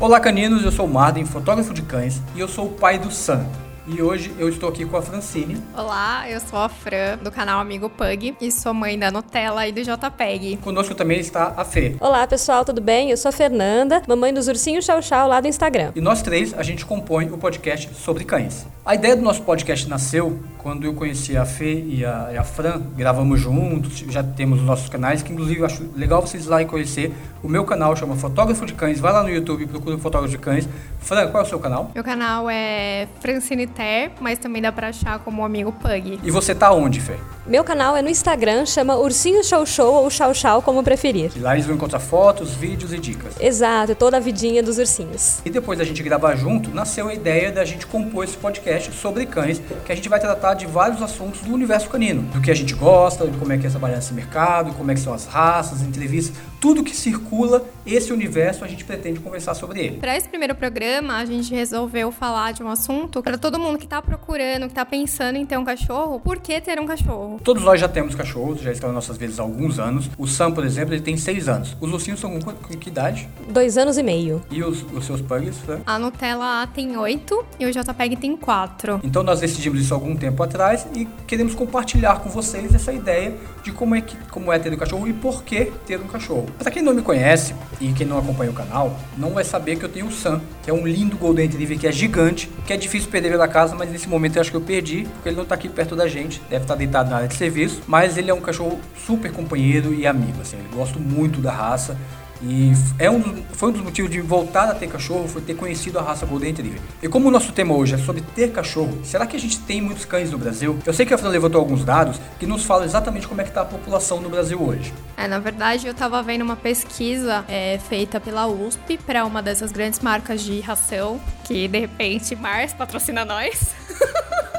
Olá caninos, eu sou o Marden, fotógrafo de cães, e eu sou o pai do Sam. E hoje eu estou aqui com a Francine. Olá, eu sou a Fran, do canal Amigo Pug, e sou mãe da Nutella e do JPEG. Conosco também está a Fê. Olá pessoal, tudo bem? Eu sou a Fernanda, mamãe dos ursinhos Chau Chau lá do Instagram. E nós três, a gente compõe o podcast sobre cães. A ideia do nosso podcast nasceu quando eu conheci a Fê e a, e a Fran, gravamos juntos, já temos os nossos canais, que inclusive eu acho legal vocês ir lá e conhecer. O meu canal chama Fotógrafo de Cães, vai lá no YouTube e procura o Fotógrafo de Cães. Fran, qual é o seu canal? Meu canal é Francine Ter, mas também dá pra achar como Amigo Pug. E você tá onde, Fê? Meu canal é no Instagram, chama Ursinho Show Show ou Chau Chau, como preferir. E lá eles vão encontrar fotos, vídeos e dicas. Exato, toda a vidinha dos ursinhos. E depois da gente gravar junto, nasceu a ideia da gente compor esse podcast sobre cães, que a gente vai tratar de vários assuntos do universo canino. Do que a gente gosta, de como é que é trabalhar nesse mercado, como é que são as raças, entrevistas, tudo que circula esse universo, a gente pretende conversar sobre ele. Para esse primeiro programa, a gente resolveu falar de um assunto para todo mundo que tá procurando, que tá pensando em ter um cachorro, por que ter um cachorro? Todos nós já temos cachorros, já estão nas nossas vidas há alguns anos. O Sam, por exemplo, ele tem seis anos. Os ursinhos são com, com que idade? Dois anos e meio. E os, os seus pugs, Fran? A Nutella tem oito e o JPEG tem quatro. Então nós decidimos isso algum tempo atrás e queremos compartilhar com vocês essa ideia de como é, que, como é ter um cachorro e por que ter um cachorro. Para quem não me conhece e quem não acompanha o canal, não vai saber que eu tenho o Sam, que é um lindo Golden Retriever que é gigante, que é difícil perder pela casa, mas nesse momento eu acho que eu perdi, porque ele não tá aqui perto da gente, deve estar deitado na área de serviço, mas ele é um cachorro super companheiro e amigo, assim, eu gosto muito da raça. E é um, foi um dos motivos de voltar a ter cachorro, foi ter conhecido a raça Golden Retriever. E como o nosso tema hoje é sobre ter cachorro, será que a gente tem muitos cães no Brasil? Eu sei que a Fran levantou alguns dados que nos falam exatamente como é que está a população no Brasil hoje. É, na verdade, eu tava vendo uma pesquisa é, feita pela USP para uma dessas grandes marcas de ração, que de repente Mars patrocina nós.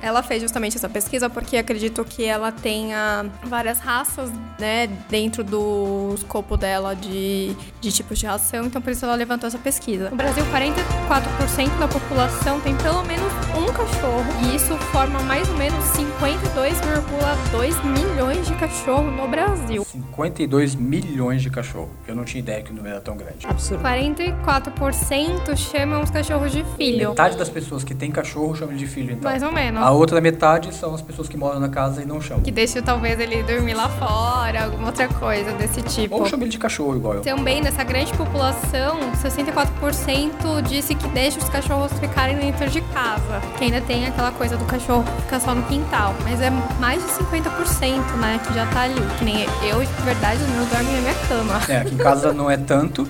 Ela fez justamente essa pesquisa porque acredito que ela tenha várias raças, né, dentro do escopo dela de, de tipos de ração, então por isso ela levantou essa pesquisa. No Brasil, 44% da população tem pelo menos um cachorro, e isso forma mais ou menos 52,2 milhões de cachorros no Brasil. 52 milhões de cachorros. Eu não tinha ideia que o número era tão grande. Absurdo. 44% chamam os cachorros de filho. Metade das pessoas que têm cachorro chamam de filho, então. Mais ou menos. A outra metade são as pessoas que moram na casa e não chamam. Que deixa talvez ele dormir lá fora, alguma outra coisa desse tipo. Ou chamam ele de cachorro igual eu. Também nessa grande população, 64% disse que deixa os cachorros ficarem dentro de casa. Que ainda tem aquela coisa do cachorro ficar só no quintal. Mas é mais de 50%, né, que já tá ali. Que nem eu, de verdade, os meus dormem na minha cama. É, aqui em casa não é tanto,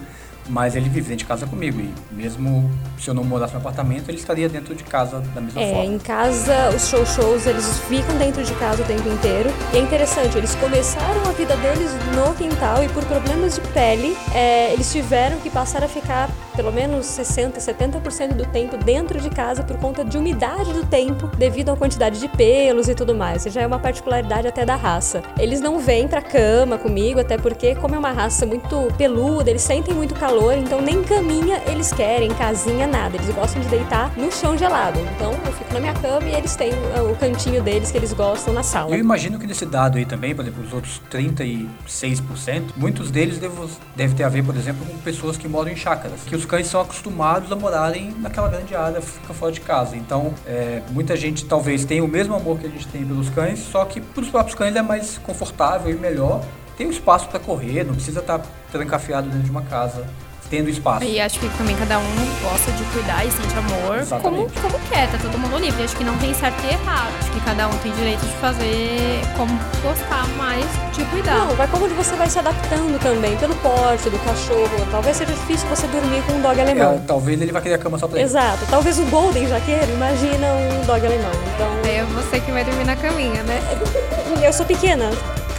mas ele vive dentro de casa comigo. E mesmo se eu não morasse no apartamento, ele estaria dentro de casa da mesma É, forma. em casa, os show shows, eles ficam dentro de casa o tempo inteiro. E é interessante, eles começaram a vida deles no quintal e por problemas de pele, é, eles tiveram que passar a ficar pelo menos 60, 70% do tempo dentro de casa por conta de umidade do tempo, devido à quantidade de pelos e tudo mais. Isso já é uma particularidade até da raça. Eles não vêm pra cama comigo, até porque, como é uma raça muito peluda, eles sentem muito calor, então nem caminha eles querem, casinha, nada. Eles gostam de deitar no chão gelado. Então eu fico na minha cama e eles têm uh, o cantinho deles que eles gostam na sala. Eu imagino que nesse dado aí também, por exemplo, os outros 36%, muitos deles devem deve ter a ver, por exemplo, com pessoas que moram em chácaras, que os cães são acostumados a morarem naquela grande área, fica fora de casa. Então, é, muita gente talvez tenha o mesmo amor que a gente tem pelos cães, só que para os próprios cães é mais confortável e melhor. Tem um espaço para correr, não precisa estar trancafiado dentro de uma casa, tendo espaço. E acho que também cada um gosta de cuidar e sente amor como, Exatamente. como quer, tá todo mundo livre. Acho que não tem certo e errado. Acho que cada um tem direito de fazer como gostar mais de cuidar. Não, vai como você vai se adaptando também, pelo porte do cachorro. Talvez seja difícil você dormir com um dog É, alemão. talvez ele vai querer a cama só pra ele. Exato. Talvez o Golden já queira, imagina um dog alemão. Então, é você que vai dormir na caminha, né? eu sou pequena,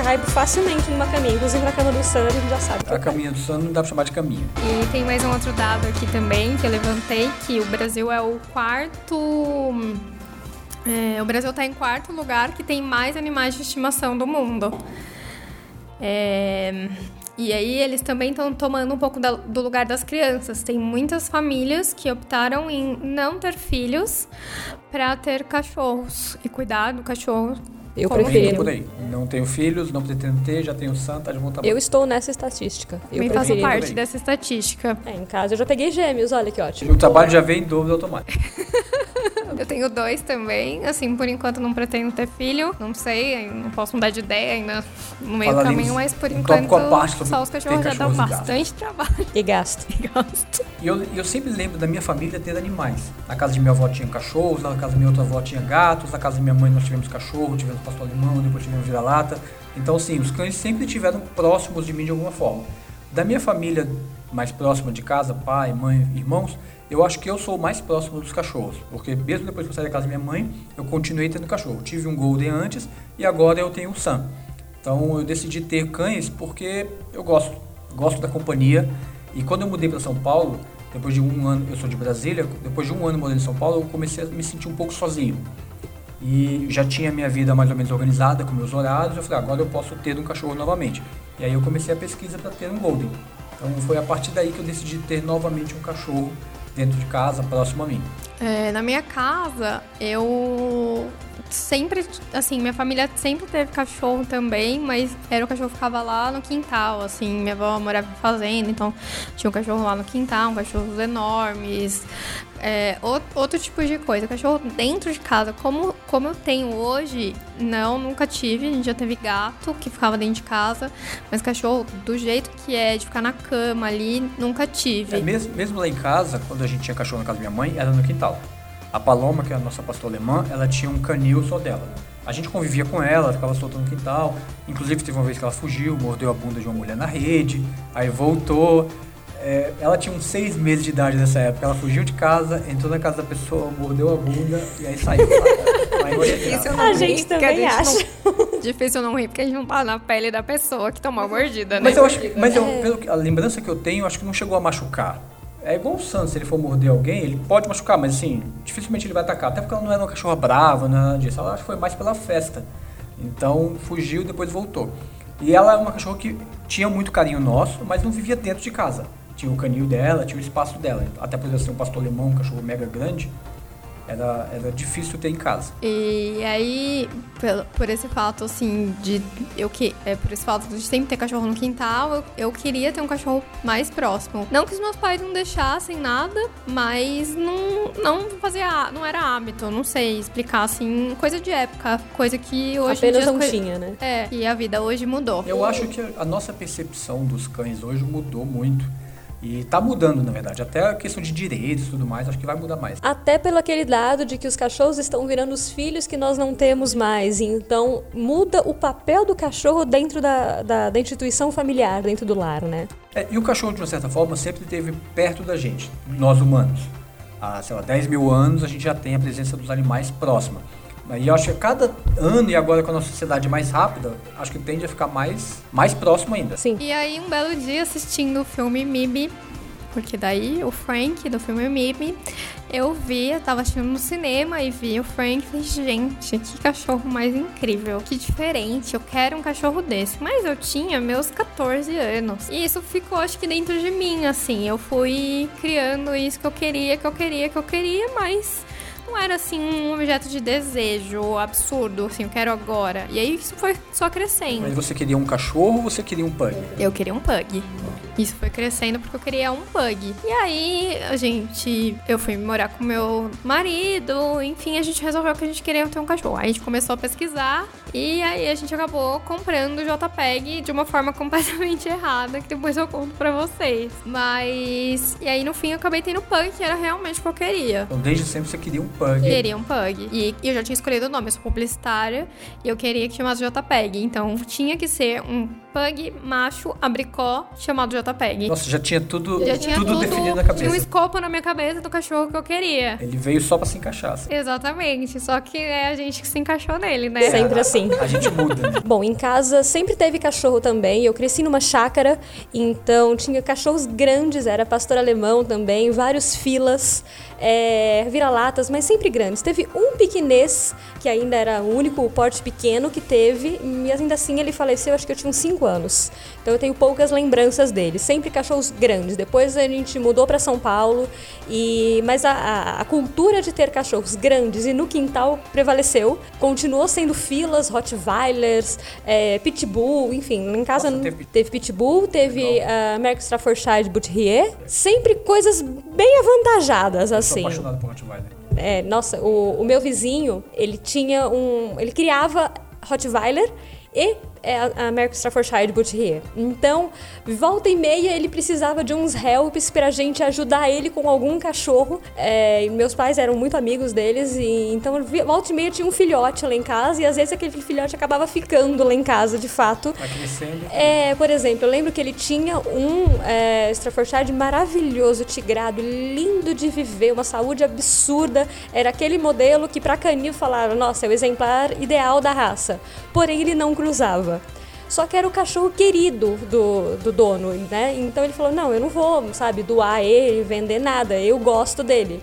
caibo facilmente numa caminha. Inclusive na cama do Sam, a gente já sabe. que A caio. caminha do sono não dá pra chamar de caminha. E tem mais um outro dado aqui também que eu levantei, que o Brasil é o quarto. é, o Brasil está em quarto lugar que tem mais animais de estimação do mundo. É, e aí eles também estão tomando um pouco da- do lugar das crianças. Tem muitas famílias que optaram em não ter filhos para ter cachorros e cuidar do cachorro Eu Como preferi. Bem por aí. Não tenho filhos, não pretendo ter, já tenho santa, já vou Eu estou nessa estatística. Eu Também faço parte também. dessa estatística. É, em casa eu já peguei gêmeos, olha que ótimo. O trabalho já vem em dúvida automática. Eu tenho dois também. Assim, por enquanto não pretendo ter filho. Não sei, não posso mudar de ideia ainda no meio do caminho, mas por um enquanto parte só os cachorros já dão bastante trabalho E gasto. e gasto. E eu, eu sempre lembro da minha família ter animais. Na casa de minha avó tinha cachorros, na casa da minha outra avó tinha gatos, na casa da minha mãe nós tivemos cachorro, tivemos pastor alemão, depois tivemos vira-lata. Então, assim, os cães sempre estiveram próximos de mim de alguma forma. Da minha família mais próxima de casa, pai, mãe, irmãos, eu acho que eu sou mais próximo dos cachorros. Porque mesmo depois que eu saí da casa da minha mãe, eu continuei tendo cachorro. Tive um Golden antes e agora eu tenho um Sam. Então eu decidi ter cães porque eu gosto, gosto da companhia. E quando eu mudei para São Paulo, depois de um ano, eu sou de Brasília, depois de um ano morando em São Paulo, eu comecei a me sentir um pouco sozinho. E já tinha minha vida mais ou menos organizada, com meus horários, eu falei, "Ah, agora eu posso ter um cachorro novamente. E aí eu comecei a pesquisa para ter um Golden. Então foi a partir daí que eu decidi ter novamente um cachorro dentro de casa, próximo a mim. É, na minha casa, eu sempre, assim, minha família sempre teve cachorro também, mas era o cachorro que ficava lá no quintal, assim, minha avó morava em fazenda, então tinha um cachorro lá no quintal, um cachorros enormes, é, outro, outro tipo de coisa. Cachorro dentro de casa, como, como eu tenho hoje, não, nunca tive, a gente já teve gato que ficava dentro de casa, mas cachorro do jeito que é, de ficar na cama ali, nunca tive. É, mesmo, mesmo lá em casa, quando a gente tinha cachorro na casa da minha mãe, era no quintal. A Paloma, que é a nossa pastora alemã, ela tinha um canil só dela. A gente convivia com ela, ficava solta no quintal. Inclusive, teve uma vez que ela fugiu, mordeu a bunda de uma mulher na rede, aí voltou. É, ela tinha uns seis meses de idade nessa época. Ela fugiu de casa, entrou na casa da pessoa, mordeu a bunda e aí saiu. Aí eu olhei Difícil não A gente também gente acha. Não... Difícil não rir, porque a gente não tá na pele da pessoa que tomou a mordida, né? Mas eu acho que, mas eu, pelo que- a lembrança que eu tenho, eu acho que não chegou a machucar. É igual o Sam, se ele for morder alguém, ele pode machucar, mas assim, dificilmente ele vai atacar. Até porque ela não era uma cachorra brava, nada disso. Ela acho que foi mais pela festa. Então fugiu depois voltou. E ela é uma cachorra que tinha muito carinho nosso, mas não vivia dentro de casa. Tinha o canil dela, tinha o espaço dela. Até por ser um pastor alemão, um cachorro mega grande, era, era difícil ter em casa. E aí, pelo- por esse fato, assim, de eu que é por esse fato de sempre ter cachorro no quintal, eu, eu queria ter um cachorro mais próximo. Não que os meus pais não deixassem nada, mas não, não fazia, não era hábito, não sei explicar assim, coisa de época, coisa que hoje em Apenas dia não coi- tinha, né? É, e a vida hoje mudou. Eu acho que a nossa percepção dos cães hoje mudou muito. E tá mudando, na verdade. Até a questão de direitos e tudo mais, acho que vai mudar mais. Até pelo aquele dado de que os cachorros estão virando os filhos que nós não temos mais. Então, muda o papel do cachorro dentro da, da, da instituição familiar, dentro do lar, né? É, e o cachorro, de uma certa forma, sempre esteve perto da gente, nós humanos. Há, sei lá, 10 mil anos a gente já tem a presença dos animais próxima. E eu acho que a cada ano, e agora com a nossa sociedade mais rápida, acho que tende a ficar mais, mais próximo ainda. Sim. E aí, um belo dia, assistindo o filme Mib, porque daí o Frank do filme Mib, eu vi, eu tava assistindo no cinema e vi o Frank e falei, gente, que cachorro mais incrível, que diferente, eu quero um cachorro desse. Mas eu tinha meus 14 anos. E isso ficou, acho que dentro de mim, assim, eu fui criando isso que eu queria, que eu queria, que eu queria, mas não era assim um objeto de desejo absurdo, assim, eu quero agora. E aí isso foi só crescendo. Mas você queria um cachorro ou você queria um pug? Eu queria um pug. Isso foi crescendo porque eu queria um pug. E aí, a gente. Eu fui morar com meu marido, enfim, a gente resolveu que a gente queria ter um cachorro. Aí a gente começou a pesquisar e aí a gente acabou comprando o JPEG de uma forma completamente errada, que depois eu conto pra vocês. Mas. E aí no fim eu acabei tendo pug, que era realmente o que eu queria. Então desde sempre você queria um pug. Queria um pug. E eu já tinha escolhido o nome, eu sou publicitária e eu queria que chamasse JPEG. Então tinha que ser um pug macho abricó chamado JPEG. Nossa, já tinha tudo, Já tinha tudo, tudo, definido na tinha um cabeça. escopo na minha cabeça do cachorro que eu queria. Ele veio só pra se encaixar. assim. Exatamente, só que é a gente que se encaixou nele, né? Sempre assim. A gente muda, né? Bom, em casa sempre teve cachorro também. Eu cresci numa chácara, então tinha cachorros grandes, era pastor alemão também, vários filas, é, vira-latas, mas sempre grandes. Teve um piquinês, que ainda era o único porte pequeno que teve, e ainda assim ele faleceu, acho que eu tinha uns 5 5 anos. Então eu tenho poucas lembranças dele, sempre cachorros grandes. Depois a gente mudou para São Paulo e mas a, a, a, cultura de ter cachorros grandes e no quintal prevaleceu. Continuou sendo filas, Rottweilers, é, Pitbull, enfim, em casa Nossa, teve... teve... Pitbull, teve uh, American Staffordshire Butrier, sempre coisas bem avantajadas assim. Eu sou apaixonado por Rottweiler. É, nossa, o, o meu vizinho, ele tinha um, ele criava Rottweiler e é a American Staffordshire Bull Então, volta e meia ele precisava de uns helps pra gente ajudar ele com algum cachorro. É, meus pais eram muito amigos deles e então volta e meia tinha um filhote lá em casa e às vezes aquele filhote acabava ficando lá em casa de fato. Crescendo. É, por exemplo, eu lembro que ele tinha um é, Staffordshire maravilhoso, tigrado, lindo de viver, uma saúde absurda. Era aquele modelo que pra canil falaram, nossa, é o exemplar ideal da raça. Porém, ele não cruzava. Só que era o cachorro querido do, do dono, né? Então ele falou: não, eu não vou, sabe, doar ele, vender nada, eu gosto dele.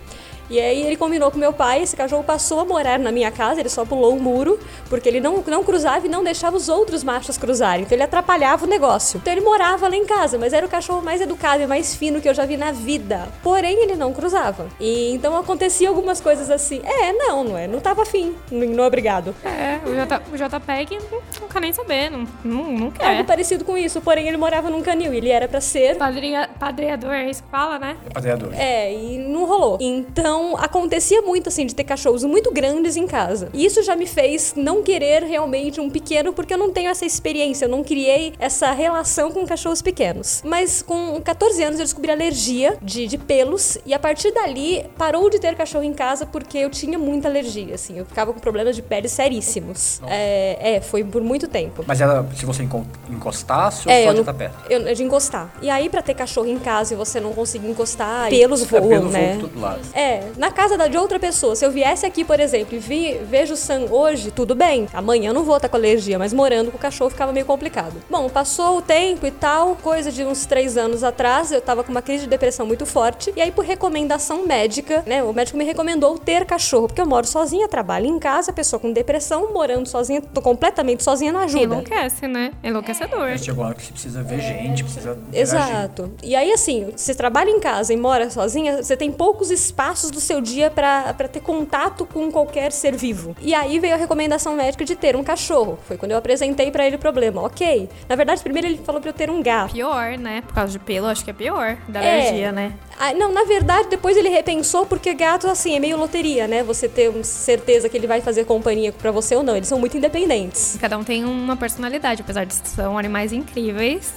E aí ele combinou com meu pai, esse cachorro passou a morar na minha casa, ele só pulou o muro, porque ele não, não cruzava e não deixava os outros machos cruzarem. Então ele atrapalhava o negócio. Então ele morava lá em casa, mas era o cachorro mais educado e mais fino que eu já vi na vida. Porém, ele não cruzava. E então acontecia algumas coisas assim. É, não, não é. Não tava afim. Não, obrigado. É, o, J, o JPEG não quer nem saber, não, não, não quer. Algo parecido com isso, porém ele morava num canil. Ele era para ser. Padria, padreador, é isso que fala, né? É padreador. É, e não rolou. Então então, acontecia muito assim de ter cachorros muito grandes em casa. E isso já me fez não querer realmente um pequeno porque eu não tenho essa experiência, eu não criei essa relação com cachorros pequenos. Mas com 14 anos eu descobri alergia de, de pelos e a partir dali parou de ter cachorro em casa porque eu tinha muita alergia, assim, eu ficava com problemas de pele seríssimos. É, é, foi por muito tempo. Mas era se você encostasse ou é, só de estar perto? Eu, de encostar. E aí para ter cachorro em casa e você não conseguir encostar, pelos voam, é, pelos né? Voam tudo lado. É, na casa de outra pessoa, se eu viesse aqui, por exemplo, e vi, vejo o Sam hoje, tudo bem. Amanhã eu não vou estar com alergia, mas morando com o cachorro ficava meio complicado. Bom, passou o tempo e tal, coisa de uns três anos atrás, eu tava com uma crise de depressão muito forte. E aí, por recomendação médica, né, o médico me recomendou ter cachorro, porque eu moro sozinha, trabalho em casa, pessoa com depressão, morando sozinha, tô completamente sozinha, não ajuda. Enlouquece, né? Enlouquecedor. É, chegou a hora que você precisa ver gente, precisa. Exato. E aí, assim, você trabalha em casa e mora sozinha, você tem poucos espaços do seu dia para ter contato com qualquer ser vivo. E aí veio a recomendação médica de ter um cachorro. Foi quando eu apresentei para ele o problema. Ok. Na verdade, primeiro ele falou para eu ter um gato. Pior, né? Por causa de pelo, acho que é pior. Da é. alergia, né? Ah, não, na verdade, depois ele repensou, porque gato, assim, é meio loteria, né? Você ter certeza que ele vai fazer companhia para você ou não. Eles são muito independentes. Cada um tem uma personalidade, apesar de são animais incríveis,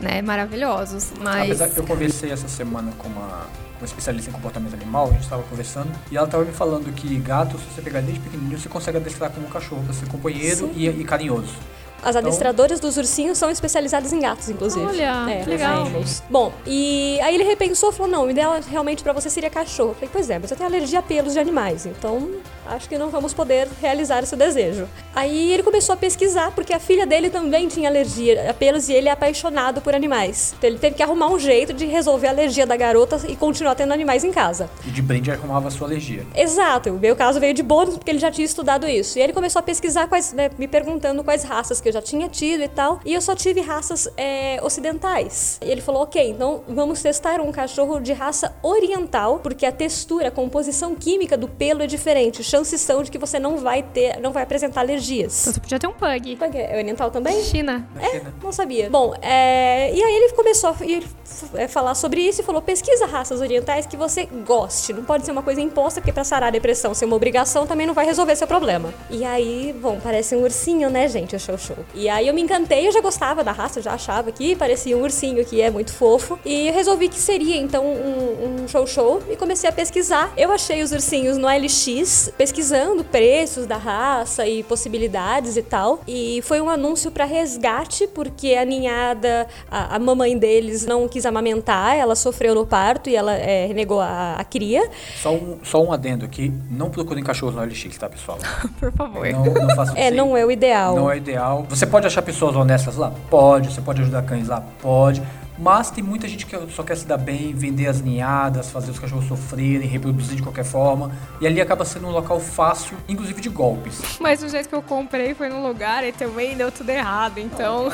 né? Maravilhosos. Mas. Apesar que eu conversei essa semana com uma uma especialista em comportamento animal, a gente estava conversando, e ela estava me falando que gato, se você pegar desde pequenininho, você consegue adestrar como um cachorro, para ser companheiro e, e carinhoso. As então... adestradoras dos ursinhos são especializadas em gatos, inclusive. Olha, é, legal. Bom, e aí ele repensou e falou: não, o ideal realmente para você seria cachorro. Eu falei: pois é, mas eu tenho alergia a pelos de animais, então acho que não vamos poder realizar esse desejo. Aí ele começou a pesquisar, porque a filha dele também tinha alergia a pelos e ele é apaixonado por animais. Então ele teve que arrumar um jeito de resolver a alergia da garota e continuar tendo animais em casa. E de brinde arrumava a sua alergia. Exato, o meu caso veio de bônus porque ele já tinha estudado isso. E ele começou a pesquisar, quais, né, me perguntando quais raças que eu já tinha tido e tal. E eu só tive raças é, ocidentais. E ele falou: ok, então vamos testar um cachorro de raça oriental, porque a textura, a composição química do pelo é diferente. Chances são de que você não vai ter, não vai apresentar alergias. Então você podia ter um pug. Pug é oriental também? China. É, não sabia. Bom, é, e aí ele começou a é, falar sobre isso e falou: pesquisa raças orientais que você goste. Não pode ser uma coisa imposta, porque pra sarar a depressão ser uma obrigação também não vai resolver seu problema. E aí, bom, parece um ursinho, né, gente? O show show. E aí eu me encantei, eu já gostava da raça, eu já achava que parecia um ursinho, que é muito fofo. E resolvi que seria então um, um show show e comecei a pesquisar. Eu achei os ursinhos no LX, pesquisando preços da raça e possibilidades e tal. E foi um anúncio para resgate, porque a ninhada, a, a, mamãe deles não quis amamentar, ela sofreu no parto e ela é, renegou a, a, cria. Só um, só um adendo aqui, não procurem cachorros no LX, tá, pessoal? Por favor. Não, não façam É, não é o ideal. Não é o ideal. Você pode achar pessoas honestas lá? Pode. Você pode ajudar cães lá? Pode. Mas tem muita gente que só quer se dar bem, vender as ninhadas, fazer os cachorros sofrerem, reproduzir de qualquer forma. E ali acaba sendo um local fácil, inclusive de golpes. Mas o jeito que eu comprei foi num lugar e também deu tudo errado, então.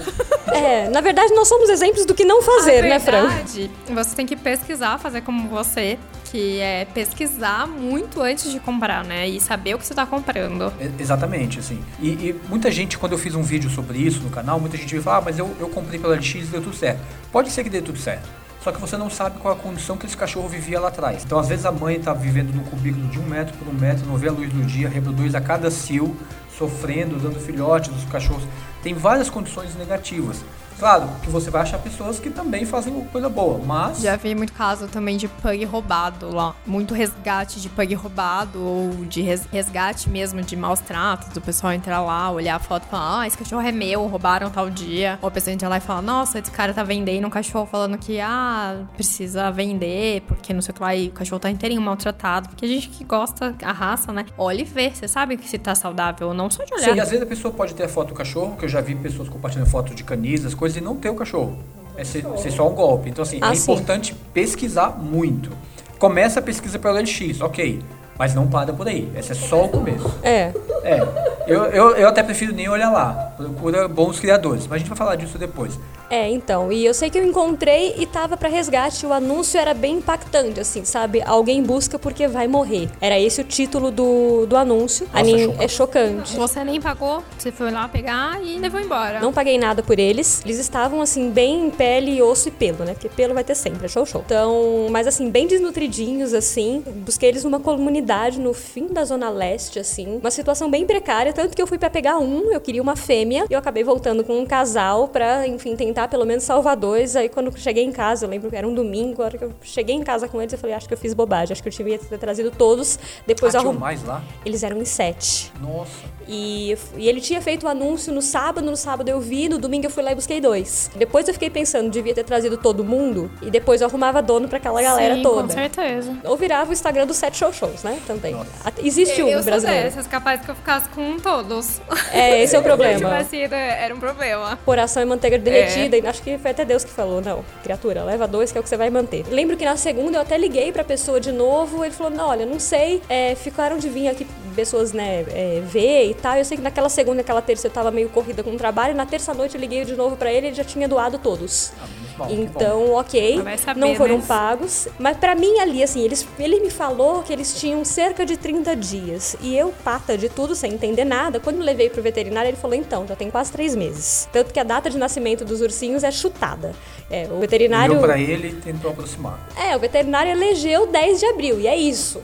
É, na verdade nós somos exemplos do que não fazer, né, Fran? verdade, você tem que pesquisar, fazer como você, que é pesquisar muito antes de comprar, né? E saber o que você tá comprando. É, exatamente, assim. E, e, muita gente, quando eu fiz um vídeo sobre isso no canal, muita gente me fala, ah, mas eu, eu comprei pela LX e deu tudo certo. Pode ser que dê tudo certo. Só que você não sabe qual a condição que esse cachorro vivia lá atrás. Então, às vezes, a mãe está vivendo num cubículo de um metro por um metro, não vê a luz do dia, reproduz a cada cio, sofrendo, dando filhotes dos cachorros. Tem várias condições negativas. Claro que você vai achar pessoas que também fazem coisa boa, mas. Já vi muito caso também de pug roubado lá. Muito resgate de pug roubado ou de resgate mesmo de maus tratos. Do pessoal entrar lá, olhar a foto e falar: Ah, esse cachorro é meu, roubaram tal dia. Ou a pessoa entra lá e fala: Nossa, esse cara tá vendendo um cachorro falando que, ah, precisa vender porque não sei o que lá. E o cachorro tá inteirinho maltratado. Porque a gente que gosta a raça, né? Olha e vê. Você sabe que se tá saudável ou não, só de olhar. Sim, às vezes a pessoa pode ter a foto do cachorro, que eu já vi pessoas compartilhando fotos de canisas, coisas e não ter o cachorro. É ser, ser só um golpe. Então, assim, é ah, é sim. importante pesquisar muito. Começa a pesquisa pelo LX, ok. Mas não para por aí. Esse é só o começo. É. É. Eu, eu, eu até prefiro nem olhar lá. Procura bons criadores. Mas a gente vai falar disso depois. É, então, e eu sei que eu encontrei e tava para resgate, o anúncio era bem impactante, assim, sabe? Alguém busca porque vai morrer. Era esse o título do, do anúncio. Nossa, Anin é chocante. Você nem pagou, você foi lá pegar e levou embora. Não paguei nada por eles. Eles estavam, assim, bem em pele, osso e pelo, né? Porque pelo vai ter sempre, é show show. Então, mas assim, bem desnutridinhos, assim. Busquei eles numa comunidade no fim da Zona Leste, assim. Uma situação bem precária, tanto que eu fui para pegar um, eu queria uma fêmea, e eu acabei voltando com um casal pra, enfim, tentar pelo menos salvar dois. Aí quando cheguei em casa, eu lembro que era um domingo, a hora que eu cheguei em casa com eles, eu falei, acho que eu fiz bobagem, acho que eu devia ter trazido todos. Depois ah, arrum... mais lá? Eles eram em sete. Nossa. E, e ele tinha feito o anúncio no sábado, no sábado eu vi, no domingo eu fui lá e busquei dois. Depois eu fiquei pensando, devia ter trazido todo mundo, e depois eu arrumava dono para aquela galera Sim, toda. Com certeza. Ou virava o Instagram do Sete Show Shows, né? Também. Nossa. Existe um eu brasileiro. Eu sou capaz que eu ficasse com todos. É, esse é o problema. Se tivesse era um problema. Coração e manteiga derretida, é. e acho que foi até Deus que falou, não, criatura, leva dois que é o que você vai manter. Lembro que na segunda eu até liguei pra pessoa de novo, ele falou, não, olha, não sei, é, ficaram de vir aqui pessoas, né, é, ver e tal. Eu sei que naquela segunda, naquela terça eu tava meio corrida com o trabalho, e na terça noite eu liguei de novo para ele e ele já tinha doado todos. Ah, bom, então, ok, saber, não foram mas... pagos. Mas para mim ali, assim, eles, ele me falou que eles tinham cerca de 30 dias. E eu, pata de tudo, sem entender nada, quando eu levei pro veterinário, ele falou, então, já tem quase três meses. Tanto que a data de nascimento dos ursinhos é chutada. É, o veterinário... Olhou pra ele e tentou aproximar. É, o veterinário elegeu 10 de abril, e é isso.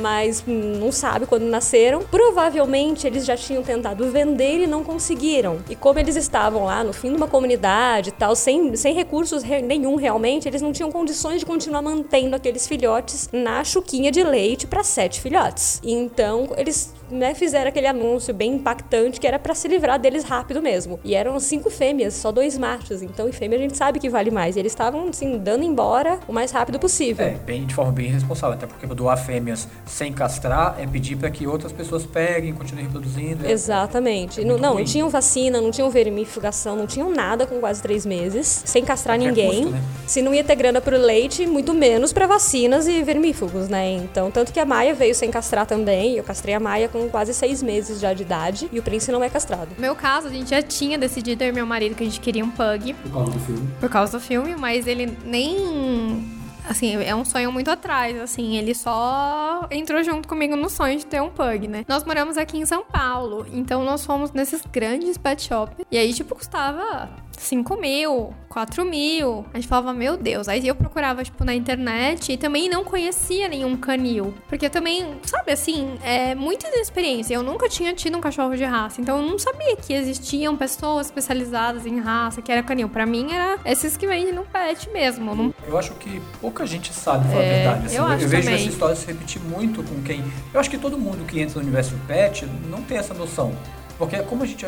Mas não sabe quando nasceram. Provavelmente eles já tinham tentado vender e não conseguiram. E como eles estavam lá no fim de uma comunidade e tal, sem, sem recursos nenhum realmente, eles não tinham condições de continuar mantendo aqueles filhotes na chuquinha de leite para sete filhotes. Então eles né, fizeram aquele anúncio bem impactante que era para se livrar deles rápido mesmo. E eram cinco fêmeas, só dois machos. Então, em fêmea a gente sabe que vale mais. E eles estavam, assim, dando embora o mais rápido possível. É, bem, de forma bem responsável. Até porque doar fêmeas sem castrar é pedir para que outras pessoas peguem, continuem reproduzindo. É Exatamente. É não, não, não tinham vacina, não tinham vermifugação, não tinham nada com quase três meses, sem castrar ninguém. Custo, né? Se não ia ter grana pro leite, muito menos para vacinas e vermífugos, né? Então, tanto que a Maia veio sem castrar também. Eu castrei a Maia com quase seis meses já de idade e o Prince não é castrado. No meu caso, a gente já tinha decidido, eu e meu marido, que a gente queria um pug. Por causa do filme. Por causa do filme, mas ele nem assim, é um sonho muito atrás, assim, ele só entrou junto comigo no sonho de ter um pug, né? Nós moramos aqui em São Paulo, então nós fomos nesses grandes pet shops, e aí, tipo, custava 5 mil, 4 mil. A gente falava, meu Deus. Aí eu procurava, tipo, na internet e também não conhecia nenhum canil. Porque eu também, sabe, assim, é muita inexperiência. Eu nunca tinha tido um cachorro de raça. Então eu não sabia que existiam pessoas especializadas em raça, que era canil. Pra mim era esses que vendem no pet mesmo. Não... Eu acho que pouca gente sabe falar é, a verdade. Assim, eu, eu vejo também. essa história se repetir muito com quem. Eu acho que todo mundo que entra no universo pet não tem essa noção. Porque como a gente,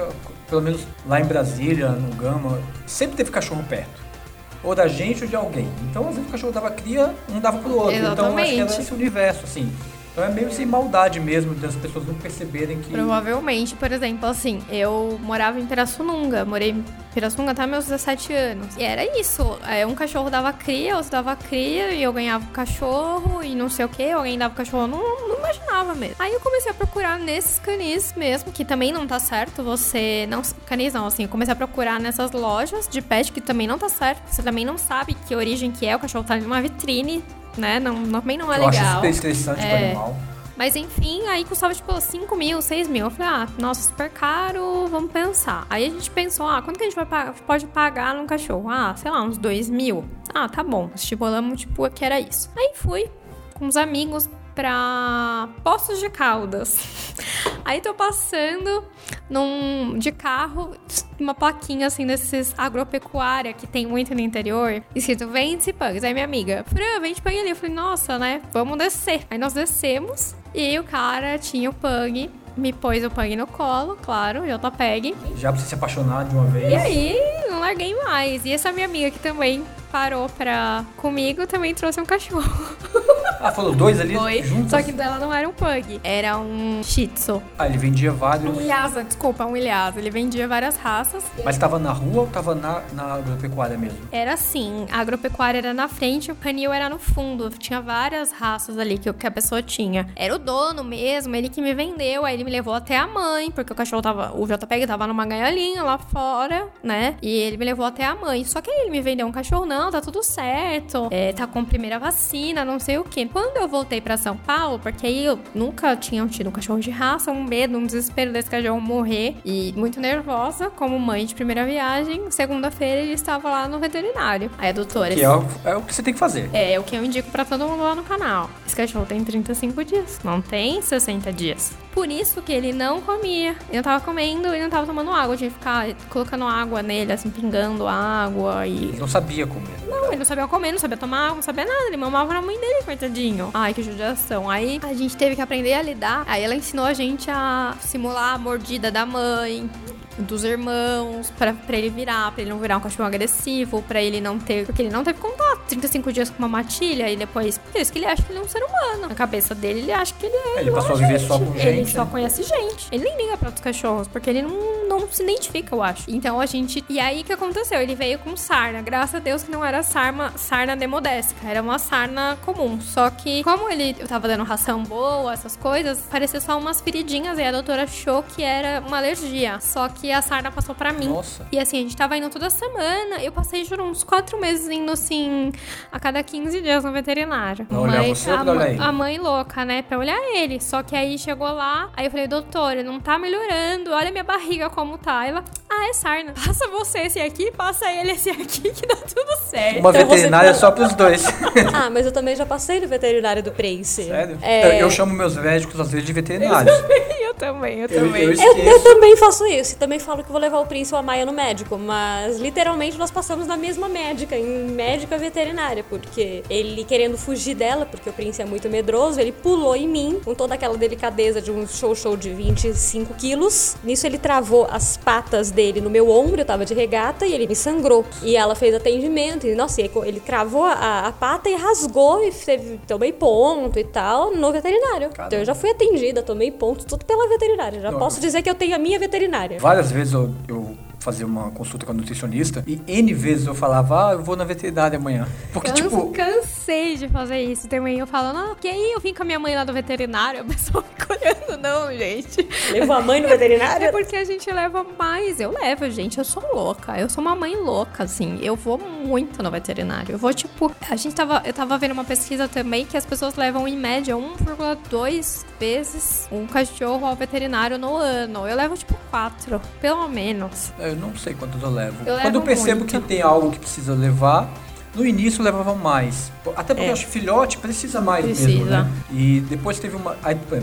pelo menos lá em Brasília, no Gama, sempre teve cachorro perto. Ou da gente ou de alguém. Então, às vezes o cachorro dava cria, um dava pro outro. Exatamente. Então, acho que era esse universo, assim. Então é meio sem maldade mesmo, das pessoas não perceberem que. Provavelmente, por exemplo, assim, eu morava em Pirassununga, morei em Pirassununga até meus 17 anos. E era isso. É, um cachorro dava cria, outro dava cria, e eu ganhava o cachorro e não sei o que, alguém dava o cachorro, não, não imaginava mesmo. Aí eu comecei a procurar nesses canis mesmo, que também não tá certo. Você não. Canis não, assim, eu comecei a procurar nessas lojas de pet que também não tá certo. Você também não sabe que origem que é, o cachorro tá numa vitrine né? Não, também não é eu legal. acho super estressante É. pro animal. Mas enfim, aí custava tipo 5 mil, 6 mil. Eu falei, ah, nossa, super caro, vamos pensar. Aí a gente pensou, ah, quanto que a gente vai pagar, pode pagar num cachorro? Ah, sei lá, uns 2 mil. Ah, tá bom. Estipulamos, tipo, que era isso. Aí fui com os amigos pra Poços de Caldas. Aí tô passando num, de carro, uma plaquinha assim desses agropecuária que tem muito no interior, escrito vende pugs. Aí minha amiga, Fran, vende pug ali. Eu falei, nossa, né? Vamos descer. Aí nós descemos e o cara tinha o pug, me pôs o pug no colo, claro, JPEG. Já pra você se apaixonar de uma vez. E aí, não larguei mais. E essa minha amiga que também parou pra comigo também trouxe um cachorro. Ah, falou dois ali Foi. juntos? Só que dela não era um pug, era um shih tzu. Ah, ele vendia vários. Um Lhasa, desculpa, um Lhasa. Ele vendia várias raças. Mas tava na rua ou tava na, na agropecuária mesmo? Era assim, a agropecuária era na frente, o canil era no fundo. Tinha várias raças ali que, que a pessoa tinha. Era o dono mesmo, ele que me vendeu, aí ele me levou até a mãe, porque o cachorro tava, o JPEG tava numa gaiolinha lá fora, né? E ele me levou até a mãe. Só que aí ele me vendeu um cachorro, não, tá tudo certo. É, tá com primeira vacina, não sei o quê. Quando eu voltei pra São Paulo, porque aí eu nunca tinha tido um cachorro de raça, um medo, um desespero desse cachorro morrer. E muito nervosa, como mãe de primeira viagem. Segunda-feira ele estava lá no veterinário. Aí a doutora. Que é o, é o que você tem que fazer. É, o que eu indico pra todo mundo lá no canal. Esse cachorro tem 35 dias, não tem 60 dias. Por isso que ele não comia. Ele não tava comendo e não tava tomando água. Eu tinha que ficar colocando água nele, assim, pingando água e. Ele não sabia comer. Não, ele não sabia comer, não sabia tomar água, não sabia nada. Ele mamava na mãe dele, coitadinho. Ai, que judiação. Aí a gente teve que aprender a lidar. Aí ela ensinou a gente a simular a mordida da mãe. Dos irmãos, pra, pra ele virar, pra ele não virar um cachorro agressivo, pra ele não ter. Porque ele não teve contato 35 dias com uma matilha e depois. Por isso que ele acha que ele é um ser humano. Na cabeça dele, ele acha que ele é. Ele passou a viver gente. só com Ele gente, só né? conhece gente. Ele nem liga pra outros cachorros, porque ele não, não se identifica, eu acho. Então a gente. E aí o que aconteceu? Ele veio com sarna. Graças a Deus que não era sarna, sarna demodésica, era uma sarna comum. Só que, como ele eu tava dando ração boa, essas coisas, parecia só umas feridinhas. E a doutora achou que era uma alergia. Só que a sarna passou pra mim. Nossa. E assim, a gente tava indo toda semana. Eu passei, juro, uns quatro meses indo assim, a cada 15 dias no veterinário. Pra olhar Mas você a, olhar ele? a mãe louca, né? Pra olhar ele. Só que aí chegou lá, aí eu falei, doutora, não tá melhorando. Olha minha barriga como tá. Ela, ah, é sarna. Passa você esse aqui, passa ele esse aqui, que dá tudo certo. Uma Então você veterinária tá- só pros dois. Ah, mas eu também já passei no veterinário do Prince. Sério? É, Eu chamo meus médicos às vezes de veterinários. eu também, eu Eu, também. eu Eu, esqueço. eu também faço isso. E também falo que vou levar o Prince ou a Maia no médico. Mas literalmente nós passamos na mesma médica, em médica veterinária. Porque ele querendo fugir dela, porque o Prince é muito medroso, ele pulou em mim com toda aquela delicadeza de um show-show de 25 quilos. Nisso ele travou as patas dele no meu ombro, eu tava de regata, e ele me sangrou. E ela fez atendimento. E nossa, ele, cravou a, a pata e rasgou e teve, tomei ponto e tal no veterinário. Então eu já fui atendida, tomei ponto, tudo pela veterinária. Já Não, posso dizer que eu tenho a minha veterinária. Várias vezes eu, eu fazia uma consulta com a nutricionista e N vezes eu falava, ah, eu vou na veterinária amanhã. Porque, Canse- tipo, cansei de fazer isso também. Eu falo, não, que aí eu vim com a minha mãe lá do veterinário, a pessoa fica olhando, não, gente. Levou a mãe no É veterinário? porque a gente leva mais. Eu levo, gente. Eu sou louca. Eu sou uma mãe louca, assim. Eu vou muito no veterinário. Eu vou, tipo. A gente tava. Eu tava vendo uma pesquisa também que as pessoas levam em média 1,2 vezes um cachorro ao veterinário no ano. Eu levo, tipo, 4, pelo menos. eu não sei quantos eu levo. Eu Quando eu levo percebo muito. que tem algo que precisa levar, no início eu levava mais. Até porque É. eu acho que filhote precisa mais mesmo, Precisa. né? E depois teve uma.